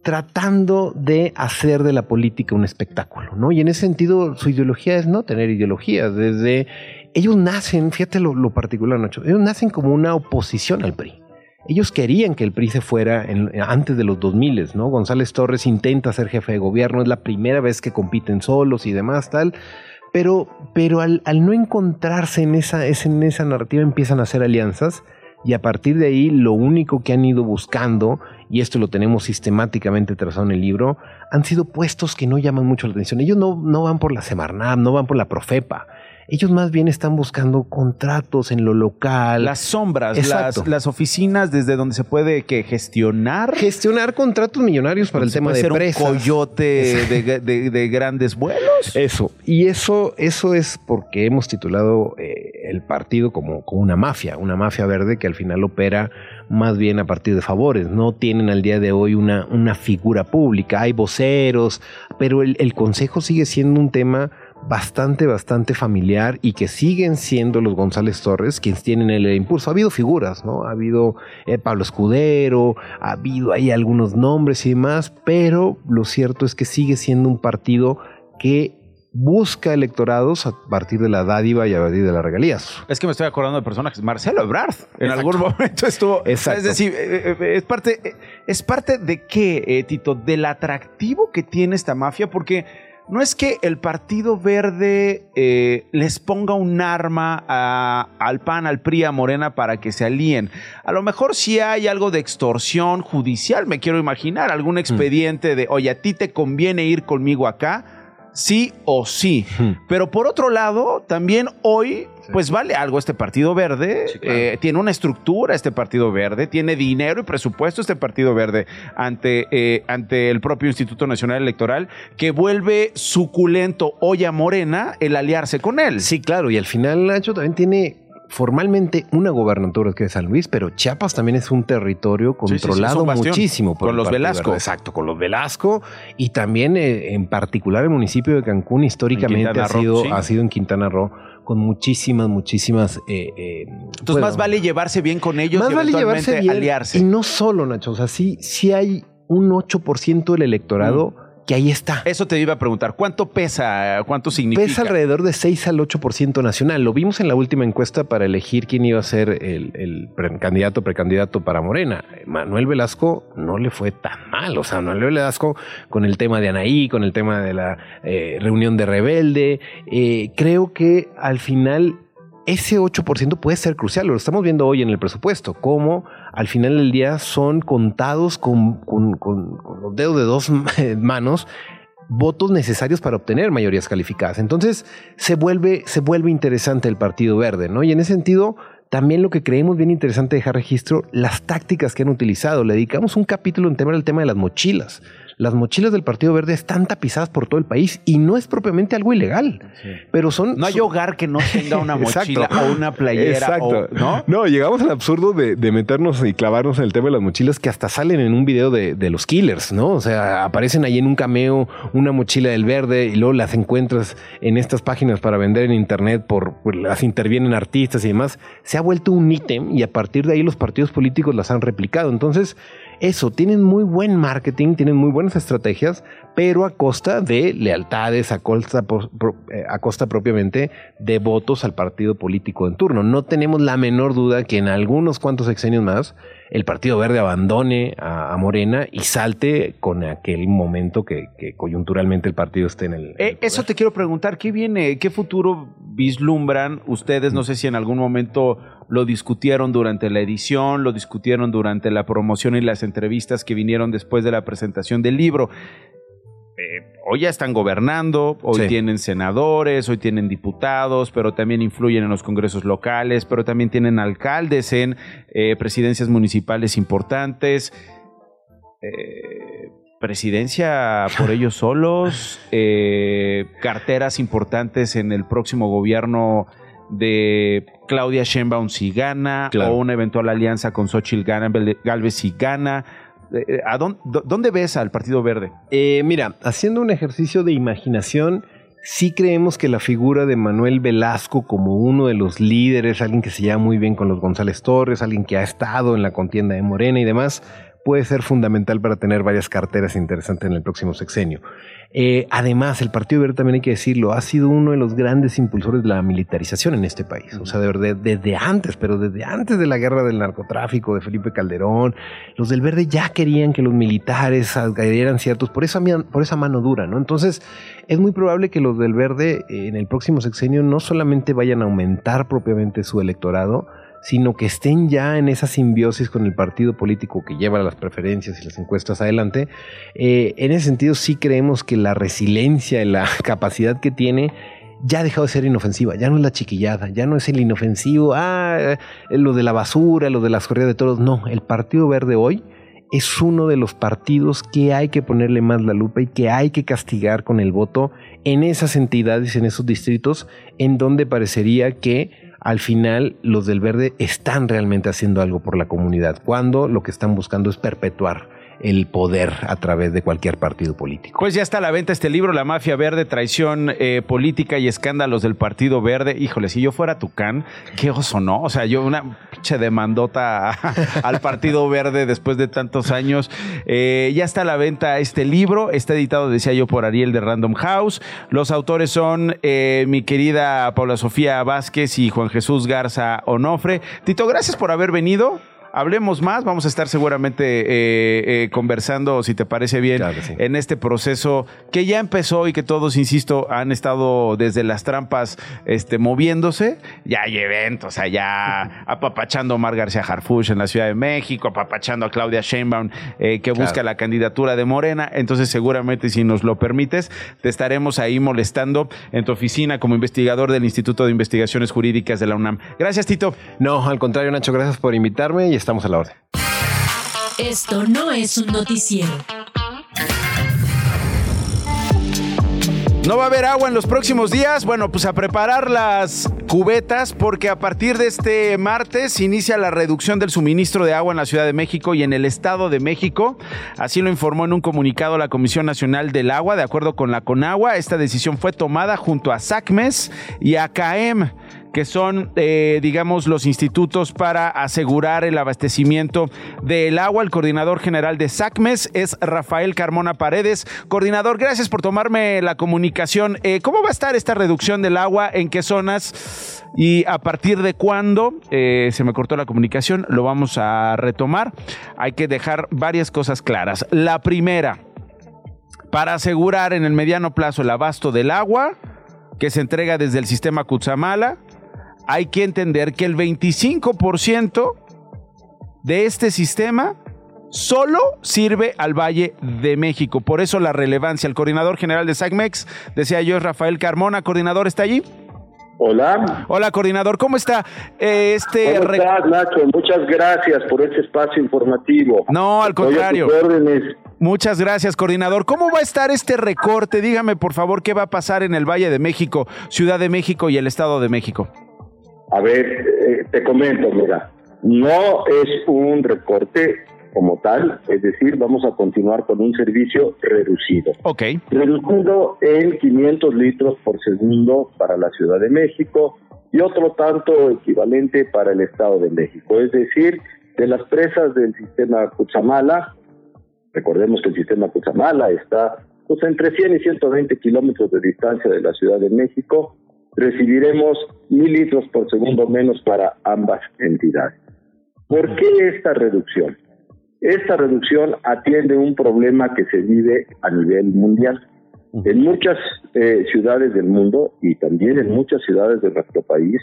S12: tratando de hacer de la política un espectáculo, ¿no? Y en ese sentido su ideología es no tener ideología, desde ellos nacen, fíjate lo, particular, Nacho, ellos nacen como una oposición al PRI. Ellos querían que el PRI se fuera antes de los 2000, ¿no? González Torres intenta ser jefe de gobierno, es la primera vez que compiten solos y demás, tal pero, pero al, no encontrarse en esa, en esa narrativa empiezan a hacer alianzas y a partir de ahí lo único que han ido buscando, y esto lo tenemos sistemáticamente trazado en el libro, han sido puestos que no llaman mucho la atención. Ellos no, no van por la Semarnat, no van por la Profepa, ellos más bien están buscando contratos en lo local.
S3: Las sombras, las, oficinas desde donde se puede que gestionar.
S12: Gestionar contratos millonarios para el tema de ser un
S3: coyote de, grandes vuelos.
S12: Eso. Y eso, eso es porque hemos titulado eh, el partido como, como una mafia, una mafia verde que al final opera más bien a partir de favores. No tienen al día de hoy una, una figura pública. Hay voceros, pero el, el Consejo sigue siendo un tema bastante, bastante familiar y que siguen siendo los González Torres quienes tienen el impulso. Ha habido figuras, ¿no? Ha habido eh, Pablo Escudero, ha habido ahí algunos nombres y demás, pero lo cierto es que sigue siendo un partido que busca electorados a partir de la dádiva y a partir de las regalías.
S3: Es que me estoy acordando de personajes. Marcelo Ebrard en algún momento estuvo.
S12: Exacto.
S3: Es decir, eh, eh, es parte, es parte de qué, Tito, del atractivo que tiene esta mafia, porque no es que el Partido Verde eh, les ponga un arma a, al PAN, al PRI, a Morena para que se alíen. A lo mejor sí hay algo de extorsión judicial, me quiero imaginar, algún expediente de, oye, a ti te conviene ir conmigo acá sí o sí. Pero por otro lado, también hoy, pues vale algo este Partido Verde. Eh, tiene una estructura este Partido Verde, tiene dinero y presupuesto este Partido Verde ante, eh, ante el propio Instituto Nacional Electoral, que vuelve suculento hoy a Morena el aliarse con él.
S12: Sí, claro, y al final Nacho también tiene formalmente una gobernatura que es San Luis, pero Chiapas también es un territorio controlado muchísimo
S3: por con los Velasco.
S12: Exacto, con los Velasco y también eh, en particular el municipio de Cancún históricamente ha sido, ha sido en Quintana Roo con muchísimas, muchísimas... Eh,
S3: eh, Entonces más vale llevarse bien con ellos
S12: más
S3: y
S12: vale llevarse bien,
S3: aliarse.
S12: Y no solo, Nacho, o sea, sí, sí hay un 8% del electorado mm que ahí está.
S3: Eso te iba a preguntar, ¿cuánto pesa? ¿Cuánto significa?
S12: Pesa alrededor de 6 al 8% nacional. Lo vimos en la última encuesta para elegir quién iba a ser el, candidato, precandidato para Morena. Manuel Velasco no le fue tan mal. O sea, Manuel Velasco con el tema de Anaí, con el tema de la eh, reunión de Rebelde, eh, creo que al final ese 8% puede ser crucial. Lo estamos viendo hoy en el presupuesto, cómo al final del día son contados con, los dedos de dos manos votos necesarios para obtener mayorías calificadas. Entonces se vuelve, se vuelve interesante el Partido Verde, ¿no? Y en ese sentido, también lo que creemos bien interesante dejar registro, las tácticas que han utilizado. Le dedicamos un capítulo en tema del tema de las mochilas las mochilas del Partido Verde están tapizadas por todo el país y no es propiamente algo ilegal, pero son...
S3: No hay hogar que no tenga una mochila o una playera. Exacto. ¿no?
S12: no, llegamos al absurdo de, meternos y clavarnos en el tema de las mochilas que hasta salen en un video de, los killers, ¿no? O sea, aparecen ahí en un cameo una mochila del verde y luego las encuentras en estas páginas para vender en internet, por, las intervienen artistas y demás. Se ha vuelto un ítem y a partir de ahí los partidos políticos las han replicado. Entonces, eso, tienen muy buen marketing, tienen muy buenas estrategias, pero a costa de lealtades, a costa, eh, a costa propiamente de votos al partido político en turno. No tenemos la menor duda que en algunos cuantos sexenios más el Partido Verde abandone a, Morena y salte con aquel momento que, coyunturalmente el partido esté en el...
S3: Eh, eso te quiero preguntar, ¿qué viene, qué futuro vislumbran ustedes? No sé si en algún momento lo discutieron durante la edición, lo discutieron durante la promoción y las entrevistas que vinieron después de la presentación del libro. Eh, hoy ya están gobernando, hoy tienen senadores, hoy tienen diputados, pero también influyen en los congresos locales, pero también tienen alcaldes en eh, presidencias municipales importantes. Eh, presidencia por ellos solos, carteras importantes en el próximo gobierno de Claudia Sheinbaum si gana, o una eventual alianza con Xochitl Galvez si gana eh, ¿A dónde, ves al Partido Verde?
S12: Eh, mira, haciendo un ejercicio de imaginación, sí creemos que la figura de Manuel Velasco como uno de los líderes, alguien que se lleva muy bien con los González Torres, alguien que ha estado en la contienda de Morena y demás, puede ser fundamental para tener varias carteras interesantes en el próximo sexenio. Eh, además, el Partido Verde, también hay que decirlo, ha sido uno de los grandes impulsores de la militarización en este país. O sea, de verdad, desde antes, pero desde antes de la guerra del narcotráfico de Felipe Calderón, los del Verde ya querían que los militares adquirieran ciertos, por esa, por esa mano dura, ¿no? Entonces, es muy probable que los del Verde eh, en el próximo sexenio no solamente vayan a aumentar propiamente su electorado, sino que estén ya en esa simbiosis con el partido político que lleva las preferencias y las encuestas adelante. Eh, en ese sentido sí creemos que la resiliencia y la capacidad que tiene ya ha dejado de ser inofensiva, ya no es la chiquillada, ya no es el inofensivo, ah, eh, lo de la basura, lo de las corridas de todos, no, el Partido Verde hoy es uno de los partidos que hay que ponerle más la lupa y que hay que castigar con el voto en esas entidades, en esos distritos, en donde parecería que al final los del verde están realmente haciendo algo por la comunidad, cuando lo que están buscando es perpetuar el poder a través de cualquier partido político.
S3: Pues ya está a la venta este libro, La Mafia Verde, Traición eh, Política y Escándalos del Partido Verde. Híjole, si yo fuera Tucán, qué oso, ¿no? O sea, yo una pinche demandota al Partido Verde después de tantos años. Eh, ya está a la venta este libro, está editado, decía yo, por Ariel de Random House. Los autores son eh, mi querida Paula Sofía Vázquez y Juan Jesús Garza Onofre. Tito, gracias por haber venido hablemos más. Vamos a estar seguramente eh, eh, conversando, si te parece bien, en este proceso que ya empezó y que todos, insisto, han estado desde las trampas este, moviéndose. Ya hay eventos allá, apapachando a Omar García Harfuch en la Ciudad de México, apapachando a Claudia Sheinbaum, eh, que busca la candidatura de Morena. Entonces, seguramente, si nos lo permites, te estaremos ahí molestando en tu oficina como investigador del Instituto de Investigaciones Jurídicas de la UNAM. Gracias, Tito.
S12: No, al contrario, Nacho, gracias por invitarme y estamos a la orden.
S1: Esto no es un noticiero.
S3: ¿No va a haber agua en los próximos días? Bueno, pues a preparar las cubetas porque a partir de este martes inicia la reducción del suministro de agua en la Ciudad de México y en el Estado de México. Así lo informó en un comunicado la Comisión Nacional del Agua. De acuerdo con la CONAGUA, esta decisión fue tomada junto a SACMES y a CAEM que son, eh, digamos, los institutos para asegurar el abastecimiento del agua. El coordinador general de SACMES es Rafael Carmona Paredes. Coordinador, gracias por tomarme la comunicación. Eh, ¿Cómo va a estar esta reducción del agua? ¿En qué zonas? ¿Y a partir de cuándo? Eh, se me cortó la comunicación, lo vamos a retomar. Hay que dejar varias cosas claras. La primera, para asegurar en el mediano plazo el abasto del agua que se entrega desde el sistema Cutzamala, hay que entender que el 25% de este sistema solo sirve al Valle de México. Por eso la relevancia. El coordinador general de SACMEX, decía yo, es Rafael Carmona. ¿Coordinador está allí?
S14: Hola.
S3: Hola, coordinador. ¿Cómo está?
S14: Eh, este ¿Cómo estás, Nacho? Muchas gracias por este espacio informativo.
S3: No, al contrario. Muchas gracias, coordinador. ¿Cómo va a estar este recorte? Dígame, por favor, qué va a pasar en el Valle de México, Ciudad de México y el Estado de México.
S14: A ver, eh, te comento, mira, no es un recorte como tal, es decir, vamos a continuar con un servicio reducido.
S3: Ok.
S14: Reducido en 500 litros por segundo para la Ciudad de México y otro tanto equivalente para el Estado de México. Es decir, de las presas del sistema Cuchamala, recordemos que el sistema Cuchamala está pues, entre 100 y 120 kilómetros de distancia de la Ciudad de México, recibiremos mil litros por segundo menos para ambas entidades. ¿Por qué esta reducción? Esta reducción atiende un problema que se vive a nivel mundial. En muchas eh, ciudades del mundo y también en muchas ciudades de nuestro país,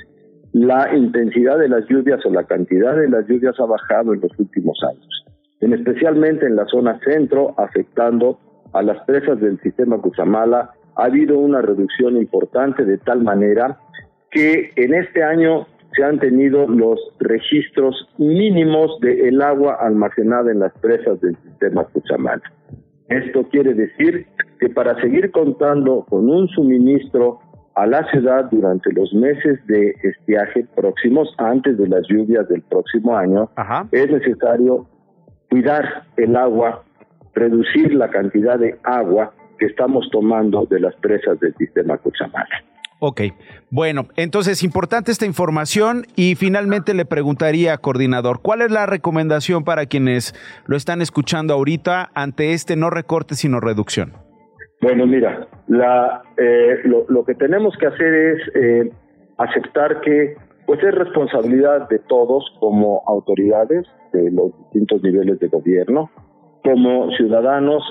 S14: la intensidad de las lluvias o la cantidad de las lluvias ha bajado en los últimos años, en especialmente en la zona centro, afectando a las presas del sistema Cuchamala ha habido una reducción importante de tal manera que en este año se han tenido los registros mínimos del el agua almacenada en las presas del sistema Cuchamala. Esto quiere decir que para seguir contando con un suministro a la ciudad durante los meses de estiaje próximos, antes de las lluvias del próximo año, es necesario cuidar el agua, reducir la cantidad de agua que estamos tomando de las presas del sistema Cuchamala.
S3: Ok, bueno, entonces importante esta información y finalmente le preguntaría, coordinador, ¿cuál es la recomendación para quienes lo están escuchando ahorita ante este no recorte sino reducción?
S14: Bueno, mira, la, eh, lo, que tenemos que hacer es eh, aceptar que pues es responsabilidad de todos como autoridades de los distintos niveles de gobierno, como ciudadanos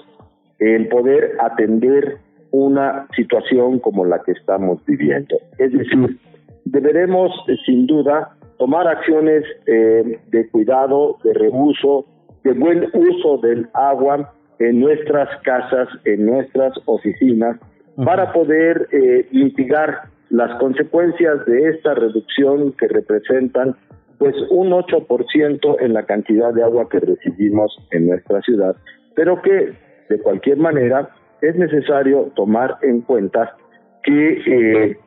S14: el poder atender una situación como la que estamos viviendo. Es decir, deberemos eh, sin duda tomar acciones eh, de cuidado, de reuso, de buen uso del agua en nuestras casas, en nuestras oficinas, para poder eh, mitigar las consecuencias de esta reducción que representan pues un 8% en la cantidad de agua que recibimos en nuestra ciudad, pero que de cualquier manera, es necesario tomar en cuenta que eh,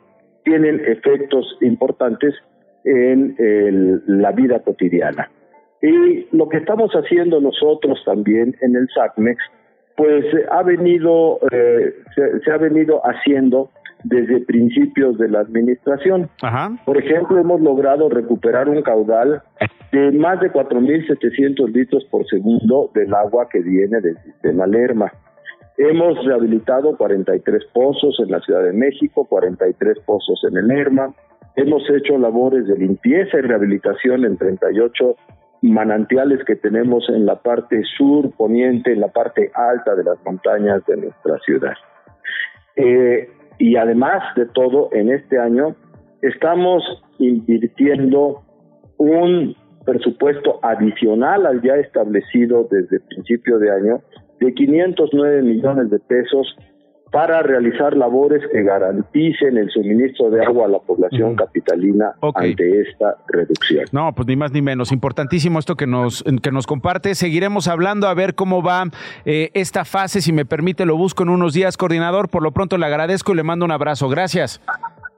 S14: tienen efectos importantes en el, la vida cotidiana. Y lo que estamos haciendo nosotros también en el SACMEX, pues ha venido, eh, se, se, ha venido haciendo desde principios de la administración.
S3: Ajá.
S14: Por ejemplo, hemos logrado recuperar un caudal de más de 4.700 litros por segundo del agua que viene del sistema Lerma. Hemos rehabilitado 43 pozos en la Ciudad de México, 43 pozos en el Lerma. Hemos hecho labores de limpieza y rehabilitación en 38 manantiales que tenemos en la parte sur, poniente, en la parte alta de las montañas de nuestra ciudad. Eh, y además de todo, en este año estamos invirtiendo un presupuesto adicional al ya establecido desde principio de año de 509 millones de pesos para realizar labores que garanticen el suministro de agua a la población capitalina okay. ante esta reducción.
S3: No, pues ni más ni menos. Importantísimo esto que nos, que nos comparte. Seguiremos hablando a ver cómo va eh, esta fase. Si me permite, lo busco en unos días, coordinador. Por lo pronto le agradezco y le mando un abrazo. Gracias.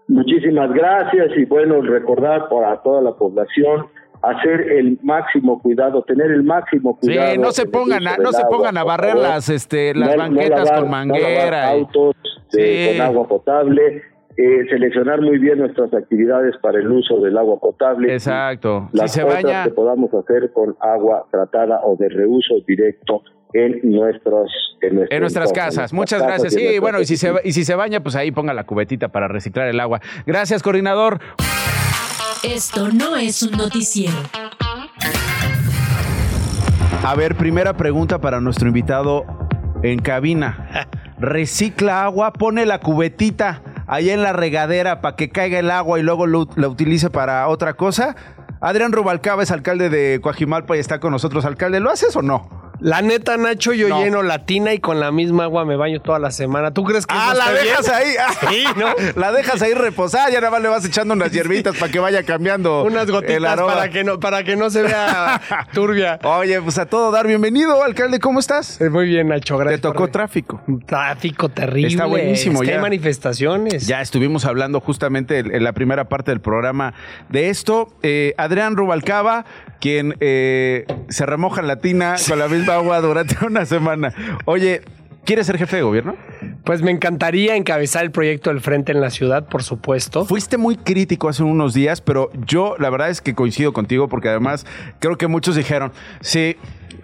S14: Muchísimas gracias y bueno, recordar para toda la población hacer el máximo cuidado, tener el máximo cuidado.
S3: Sí, no se pongan a, no se pongan a barrer las este las no, banquetas no lavar, con manguera.
S14: No autos de, sí. con agua potable, eh, seleccionar muy bien nuestras actividades para el uso del agua potable.
S3: Exacto.
S14: Las
S3: si se
S14: otras
S3: baña
S14: que podamos hacer con agua tratada o de reuso directo en nuestros en,
S3: en nuestras casas. Muchas gracias. Sí, bueno, y si se y si se baña, pues ahí ponga la cubetita para reciclar el agua. Gracias, coordinador.
S1: Esto no es un noticiero.
S3: A ver, primera pregunta para nuestro invitado en cabina. Recicla agua, pone la cubetita ahí en la regadera para que caiga el agua y luego lo, lo utilice para otra cosa. Adrián Rubalcaba es alcalde de Coajimalpa y está con nosotros. Alcalde, ¿lo haces o no?
S15: La neta, Nacho, yo no. lleno la tina y con la misma agua me baño toda la semana. ¿Tú crees que
S3: Ah, la dejas
S15: bien?
S3: ahí.
S15: Sí, ¿no?
S3: La dejas ahí reposada, ya nada más le vas echando unas hierbitas para que vaya cambiando.
S15: Unas gotitas para que no para que no se vea turbia.
S3: Oye, pues a todo dar bienvenido, alcalde, ¿cómo estás?
S15: Eh, Muy bien, Nacho, gracias.
S3: Te tocó tráfico.
S15: Tráfico terrible.
S3: Está buenísimo
S15: es que
S3: ya.
S15: hay manifestaciones.
S3: Ya estuvimos hablando justamente en la primera parte del programa de esto. Eh, Adrián Rubalcaba, quien eh, se remoja en la tina con la misma agua durante una semana. Oye, ¿quieres ser jefe de gobierno?
S15: Pues me encantaría encabezar el proyecto del Frente en la ciudad, por supuesto.
S3: Fuiste muy crítico hace unos días, pero yo la verdad es que coincido contigo porque además creo que muchos dijeron, sí,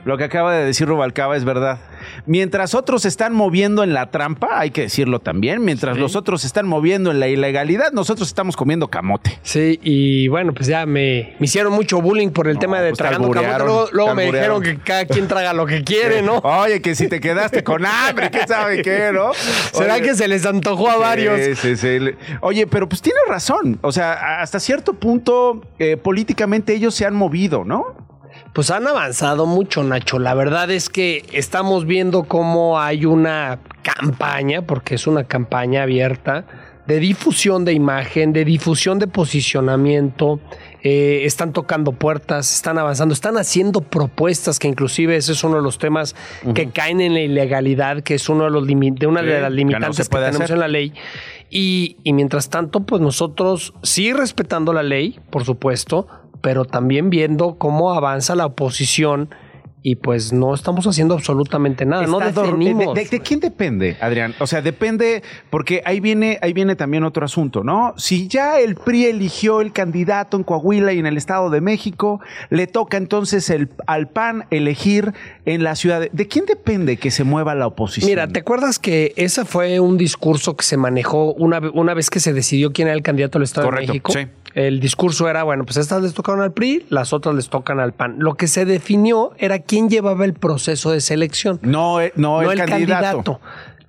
S3: lo que acaba de decir Rubalcaba es verdad. Mientras otros se están moviendo en la trampa, hay que decirlo también, mientras sí. los otros se están moviendo en la ilegalidad, nosotros estamos comiendo camote.
S15: Sí, y bueno, pues ya me, me hicieron mucho bullying por el no, tema de pues tragando camote. Luego, luego me dijeron que cada quien traga lo que quiere, ¿no?
S3: Oye, que si te quedaste con hambre, ¿qué sabe qué, no?
S15: ¿Será
S3: Oye,
S15: que se les antojó a varios?
S3: Sí, sí, sí. Oye, pero pues tienes razón. O sea, hasta cierto punto, eh, políticamente ellos se han movido, ¿no?
S15: Pues han avanzado mucho, Nacho. La verdad es que estamos viendo cómo hay una campaña, porque es una campaña abierta, de difusión de imagen, de difusión de posicionamiento. Eh, están tocando puertas, están avanzando, están haciendo propuestas que inclusive ese es uno de los temas uh -huh. que caen en la ilegalidad, que es uno de los de una sí, de las limitantes que, no que tenemos hacer. en la ley. Y, y mientras tanto, pues nosotros sí respetando la ley, por supuesto, pero también viendo cómo avanza la oposición y pues no estamos haciendo absolutamente nada, Está no definimos.
S3: De, de, de, quién depende, Adrián? O sea, depende, porque ahí viene, ahí viene también otro asunto, ¿no? Si ya el PRI eligió el candidato en Coahuila y en el Estado de México, le toca entonces el, al PAN elegir en la ciudad. ¿De quién depende que se mueva la oposición?
S15: Mira, ¿te acuerdas que ese fue un discurso que se manejó una, una vez que se decidió quién era el candidato al Estado
S3: Correcto,
S15: de México?
S3: Sí.
S15: El discurso era, bueno, pues estas les tocaron al PRI, las otras les tocan al PAN. Lo que se definió era quién llevaba el proceso de selección.
S3: No, eh, no,
S15: no
S3: el,
S15: el
S3: candidato.
S15: candidato.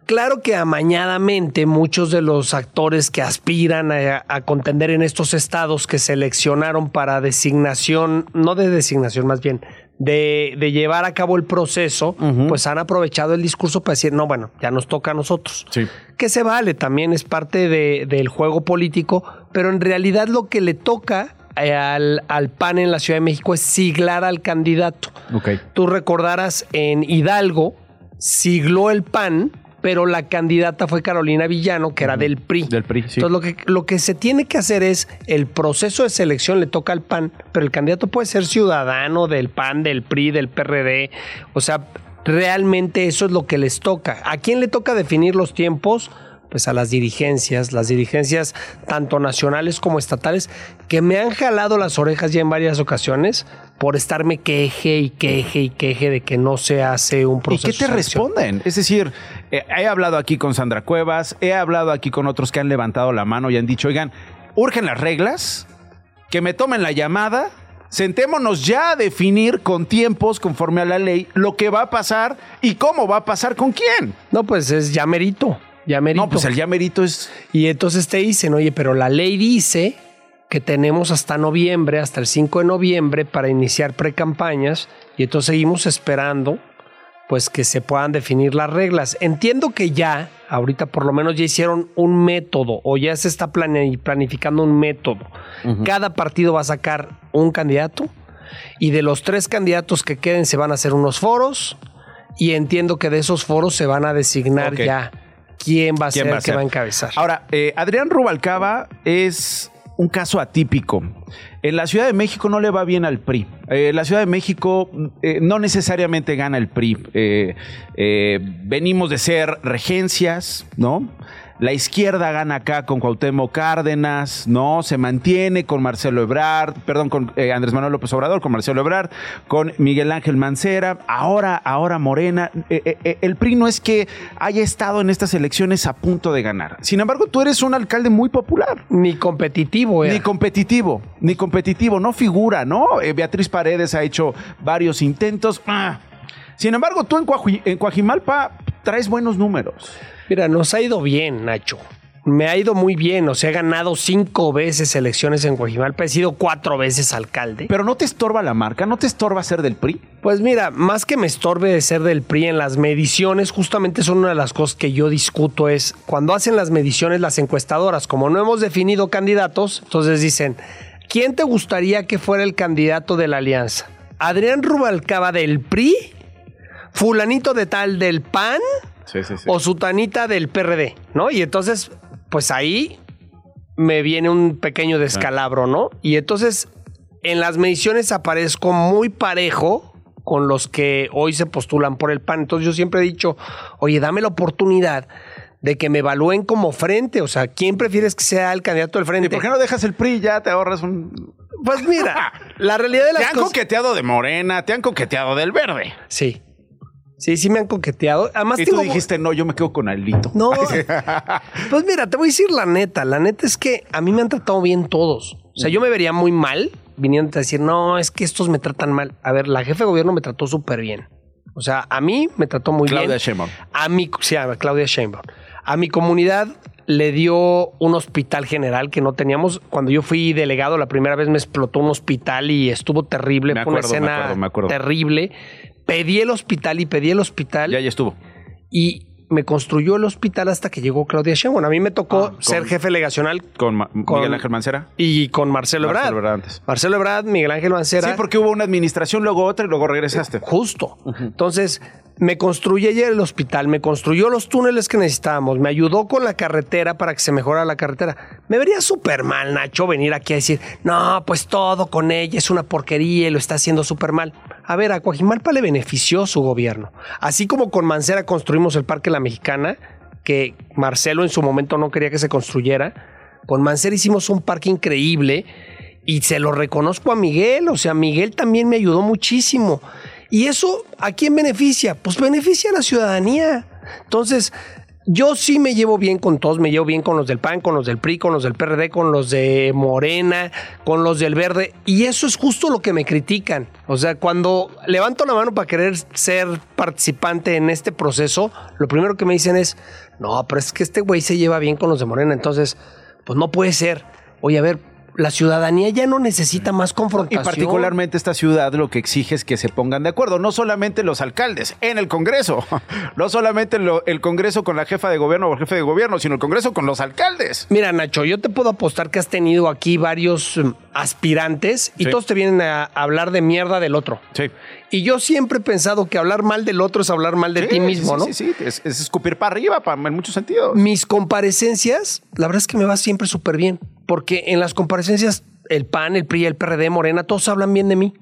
S15: Claro que amañadamente muchos de los actores que aspiran a, a, contender en estos estados que seleccionaron para designación, no de designación más bien, de, de llevar a cabo el proceso, uh -huh. pues han aprovechado el discurso para decir, no, bueno, ya nos toca a nosotros.
S3: Sí.
S15: Que se vale, también es parte de, del juego político, pero en realidad lo que le toca al, al, PAN en la Ciudad de México es siglar al candidato.
S3: Okay.
S15: Tú recordarás en Hidalgo, sigló el PAN pero la candidata fue Carolina Villano, que era del PRI.
S3: Del PRI, sí.
S15: Entonces, lo que, lo que se tiene que hacer es el proceso de selección le toca al PAN, pero el candidato puede ser ciudadano del PAN, del PRI, del PRD. O sea, realmente eso es lo que les toca. ¿A quién le toca definir los tiempos? Pues a las dirigencias, las dirigencias tanto nacionales como estatales, que me han jalado las orejas ya en varias ocasiones por estarme queje y queje y queje de que no se hace un proceso.
S3: ¿Y qué te responden? Es decir, eh, he hablado aquí con Sandra Cuevas, he hablado aquí con otros que han levantado la mano y han dicho, oigan, urgen las reglas, que me tomen la llamada, sentémonos ya a definir con tiempos, conforme a la ley, lo que va a pasar y cómo va a pasar con quién.
S15: No, pues es ya merito. Ya merito.
S3: No, pues el ya merito es...
S15: Y entonces te dicen, oye, pero la ley dice que tenemos hasta noviembre, hasta el 5 de noviembre, para iniciar precampañas, y entonces seguimos esperando pues que se puedan definir las reglas. Entiendo que ya, ahorita por lo menos ya hicieron un método o ya se está planificando un método. Cada partido va a sacar un candidato y de los tres candidatos que queden se van a hacer unos foros y entiendo que de esos foros se van a designar ya quién va a
S3: ¿Quién
S15: ser
S3: va a
S15: que
S3: ser?
S15: va a encabezar.
S3: Ahora, eh, Adrián Rubalcaba es un caso atípico. En la Ciudad de México no le va bien al PRI. Eh, la Ciudad de México eh, no necesariamente gana el PRI. Eh, venimos de ser regencias, ¿no? La izquierda gana acá con Cuauhtémoc Cárdenas, ¿no? Se mantiene con Marcelo Ebrard, perdón, con eh, Andrés Manuel López Obrador, con Marcelo Ebrard, con Miguel Ángel Mancera, ahora, ahora Morena. Eh, eh, el PRI no es que haya estado en estas elecciones a punto de ganar. Sin embargo, tú eres un alcalde muy popular.
S15: Ni competitivo,
S3: Ni competitivo, ni competitivo, no figura, ¿no? Beatriz Paredes ha hecho varios intentos. Ah. Sin embargo, tú en Coajimalpa traes buenos números.
S15: Mira, nos ha ido bien, Nacho. Me ha ido muy bien. O sea, he ganado cinco veces elecciones en Guajimalpa. He sido cuatro veces alcalde.
S3: Pero no te estorba la marca, no te estorba ser del PRI.
S15: Pues mira, más que me estorbe de ser del PRI en las mediciones, justamente son una de las cosas que yo discuto es cuando hacen las mediciones las encuestadoras, como no hemos definido candidatos, entonces dicen, ¿quién te gustaría que fuera el candidato de la alianza? ¿Adrián Rubalcaba del PRI? ¿Fulanito de tal del PAN?
S3: Sí, sí, sí.
S15: o Sutanita del PRD, ¿no? Y entonces, pues ahí me viene un pequeño descalabro, ¿no? Y entonces, en las mediciones aparezco muy parejo con los que hoy se postulan por el PAN. Entonces yo siempre he dicho, oye, dame la oportunidad de que me evalúen como frente. O sea, ¿quién prefieres que sea el candidato del frente?
S3: ¿Y por qué no dejas el PRI? Ya te ahorras un...
S15: Pues mira, la realidad de
S3: Te
S15: las
S3: han
S15: cosas...
S3: coqueteado de Morena, te han coqueteado del verde.
S15: Sí. Sí, sí me han coqueteado. Además
S3: Y
S15: tengo...
S3: tú dijiste, no, yo me quedo con Alito.
S15: No. Pues mira, te voy a decir la neta. La neta es que a mí me han tratado bien todos. O sea, yo me vería muy mal viniendo a decir, no, es que estos me tratan mal. A ver, la jefe de gobierno me trató súper bien. O sea, a mí me trató muy
S3: Claudia
S15: bien.
S3: Sheinbaum.
S15: A mi, sí, a Claudia Sheinbaum. A mi comunidad le dio un hospital general que no teníamos. Cuando yo fui delegado la primera vez me explotó un hospital y estuvo terrible.
S3: Me
S15: Fue una
S3: acuerdo, me
S15: escena
S3: acuerdo, me acuerdo.
S15: terrible. Pedí el hospital y pedí el hospital.
S3: Ya, ya estuvo.
S15: Y me construyó el hospital hasta que llegó Claudia Sheinbaum. A mí me tocó
S3: Ah, con-
S15: ser jefe legacional
S3: Con, Ma-
S15: Con-
S3: Miguel Ángel Mancera.
S15: y con Marcelo Ebrard.
S3: Marcelo Ebrard antes.
S15: Marcelo Ebrard, Miguel Ángel Mancera.
S3: Sí, porque hubo una administración, luego otra y luego regresaste.
S15: Justo. Entonces, me construyó ella el hospital, me construyó los túneles que necesitábamos, me ayudó con la carretera para que se mejorara la carretera. Me vería súper mal, Nacho, venir aquí a decir, no, pues todo con ella es una porquería y lo está haciendo súper mal. A ver, a Coajimalpa le benefició su gobierno. Así como con Mancera construimos el Parque La Mexicana, que Marcelo en su momento no quería que se construyera, con Mancera hicimos un parque increíble y se lo reconozco a Miguel, o sea, Miguel también me ayudó muchísimo. ¿Y eso a quién beneficia? Pues beneficia a la ciudadanía. Entonces, yo sí me llevo bien con todos, me llevo bien con los del PAN, con los del PRI, con los del PRD, con los de Morena, con los del Verde. Y eso es justo lo que me critican. O sea, cuando levanto la mano para querer ser participante en este proceso, lo primero que me dicen es, no, pero es que este güey se lleva bien con los de Morena. Entonces, pues no puede ser. Oye, a ver, la ciudadanía ya no necesita más
S3: Y
S15: confrontación.
S3: particularmente esta ciudad lo que exige es que se pongan de acuerdo, no solamente los alcaldes en el Congreso, no solamente lo- el Congreso con la jefa de gobierno o el jefe de gobierno, sino el Congreso con los alcaldes.
S15: Mira, Nacho, yo te puedo apostar que has tenido aquí varios mm, aspirantes y
S3: Sí.
S15: todos te vienen a hablar de mierda del otro.
S3: Sí.
S15: Y yo siempre he pensado que hablar mal del otro es hablar mal de
S3: Sí,
S15: ti mismo,
S3: sí,
S15: ¿no?
S3: Sí, sí, es, es escupir para arriba pa- en muchos sentidos.
S15: Mis comparecencias, la verdad es que me va siempre súper bien, porque en las comparecencias el PAN, el PRI, el PRD, Morena, todos hablan bien de mí.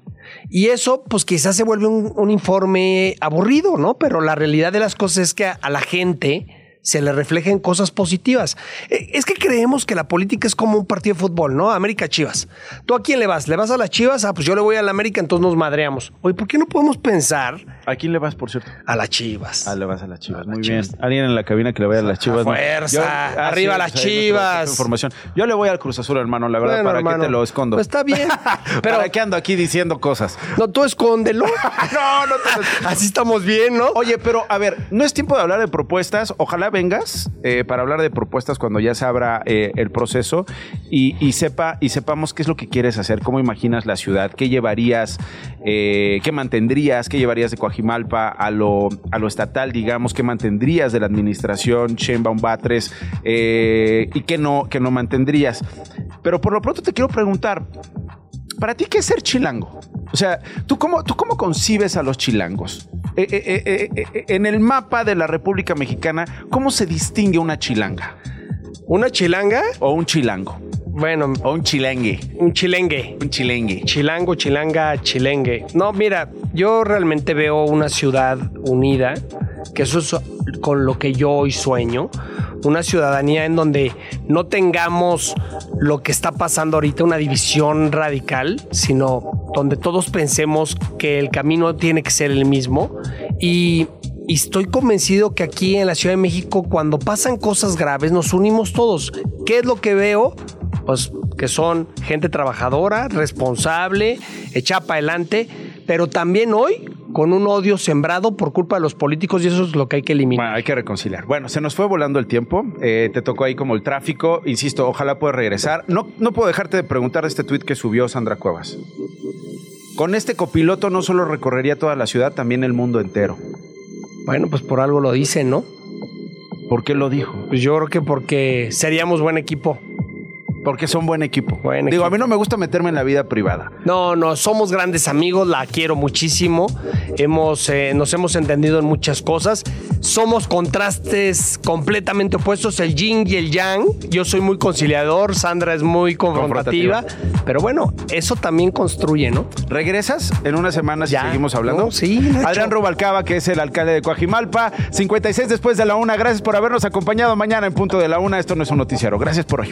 S15: Y eso, pues quizás se vuelve un, informe aburrido, ¿no? Pero la realidad de las cosas es que a la gente se le reflejen cosas positivas. Eh, Es que creemos que la política es como un partido de fútbol, ¿no? América Chivas. ¿Tú a quién le vas? ¿Le vas a las Chivas? Ah, pues yo le voy a la América, entonces nos madreamos. Oye, ¿por qué no podemos pensar
S3: ¿A quién le vas, por cierto?
S15: a las Chivas?
S3: Ah, le vas a las chivas. Muy
S15: Chivas.
S3: bien. Alguien en la cabina que le vaya a las chivas. ¿no?
S15: fuerza. Arriba las
S3: pues, ahí nos
S15: Chivas.
S3: Información. Yo le voy al Cruz Azul, hermano, la verdad,
S15: Bueno,
S3: ¿para
S15: hermano,
S3: qué te lo escondo?
S15: pues está bien, pero-
S3: ¿Para qué ando aquí diciendo cosas?
S15: No, tú escóndelo.
S3: no, no te
S15: Así estamos bien, ¿no?
S3: Oye, pero a ver, no es tiempo de hablar de propuestas. Ojalá vengas eh, para hablar de propuestas cuando ya se abra eh, el proceso y, sepa y sepamos qué es lo que quieres hacer, cómo imaginas la ciudad, qué llevarías, eh, qué mantendrías, qué llevarías de Coajimalpa a lo, a lo estatal, digamos, qué mantendrías de la administración Sheinbaum Batres y qué no, qué no mantendrías. Pero por lo pronto te quiero preguntar, ¿para ti qué es ser chilango? O sea, ¿tú cómo, tú cómo concibes a los chilangos? Eh, eh, eh, en el mapa de la República Mexicana, ¿cómo se distingue una chilanga?
S15: ¿Una chilanga?
S3: O un chilango.
S15: Bueno,
S3: O un chilengue.
S15: un chilengue.
S3: Un chilengue.
S15: Chilango, chilanga, chilengue. No, mira, yo realmente veo una ciudad unida, que eso es con lo que yo hoy sueño. Una ciudadanía en donde no tengamos lo que está pasando ahorita, una división radical, sino donde todos pensemos que el camino tiene que ser el mismo. Y, estoy convencido que aquí en la Ciudad de México, cuando pasan cosas graves, nos unimos todos. ¿Qué es lo que veo? pues que son gente trabajadora, responsable, echa para adelante, pero también hoy con un odio sembrado por culpa de los políticos y eso es lo que hay que eliminar.
S3: Bueno, hay que reconciliar. Bueno, se nos fue volando el tiempo. Eh, te tocó ahí como el tráfico. Insisto, ojalá puedas regresar. No, no puedo dejarte de preguntar de este tuit que subió Sandra Cuevas. Con este copiloto no solo recorrería toda la ciudad, también el mundo entero.
S15: Bueno, pues por algo lo dicen, ¿no?
S3: ¿Por qué lo dijo?
S15: Pues yo creo que porque seríamos buen equipo.
S3: Porque son buen equipo.
S15: Buen
S3: Digo,
S15: equipo.
S3: a mí no me gusta meterme en la vida privada.
S15: No, no, somos grandes amigos, la quiero muchísimo. Hemos, eh, nos hemos entendido en muchas cosas. Somos contrastes completamente opuestos, el yin y el yang. Yo soy muy conciliador, Sandra es muy confrontativa. Pero bueno, eso también construye, ¿no?
S3: ¿Regresas? En unas semanas
S15: Ya.
S3: seguimos hablando.
S15: No, sí, Nacho.
S3: Adrián Rubalcaba, que es el alcalde de Coajimalpa, 56 después de la una. Gracias por habernos acompañado mañana en punto de la una. Esto no es un noticiero. Gracias por hoy.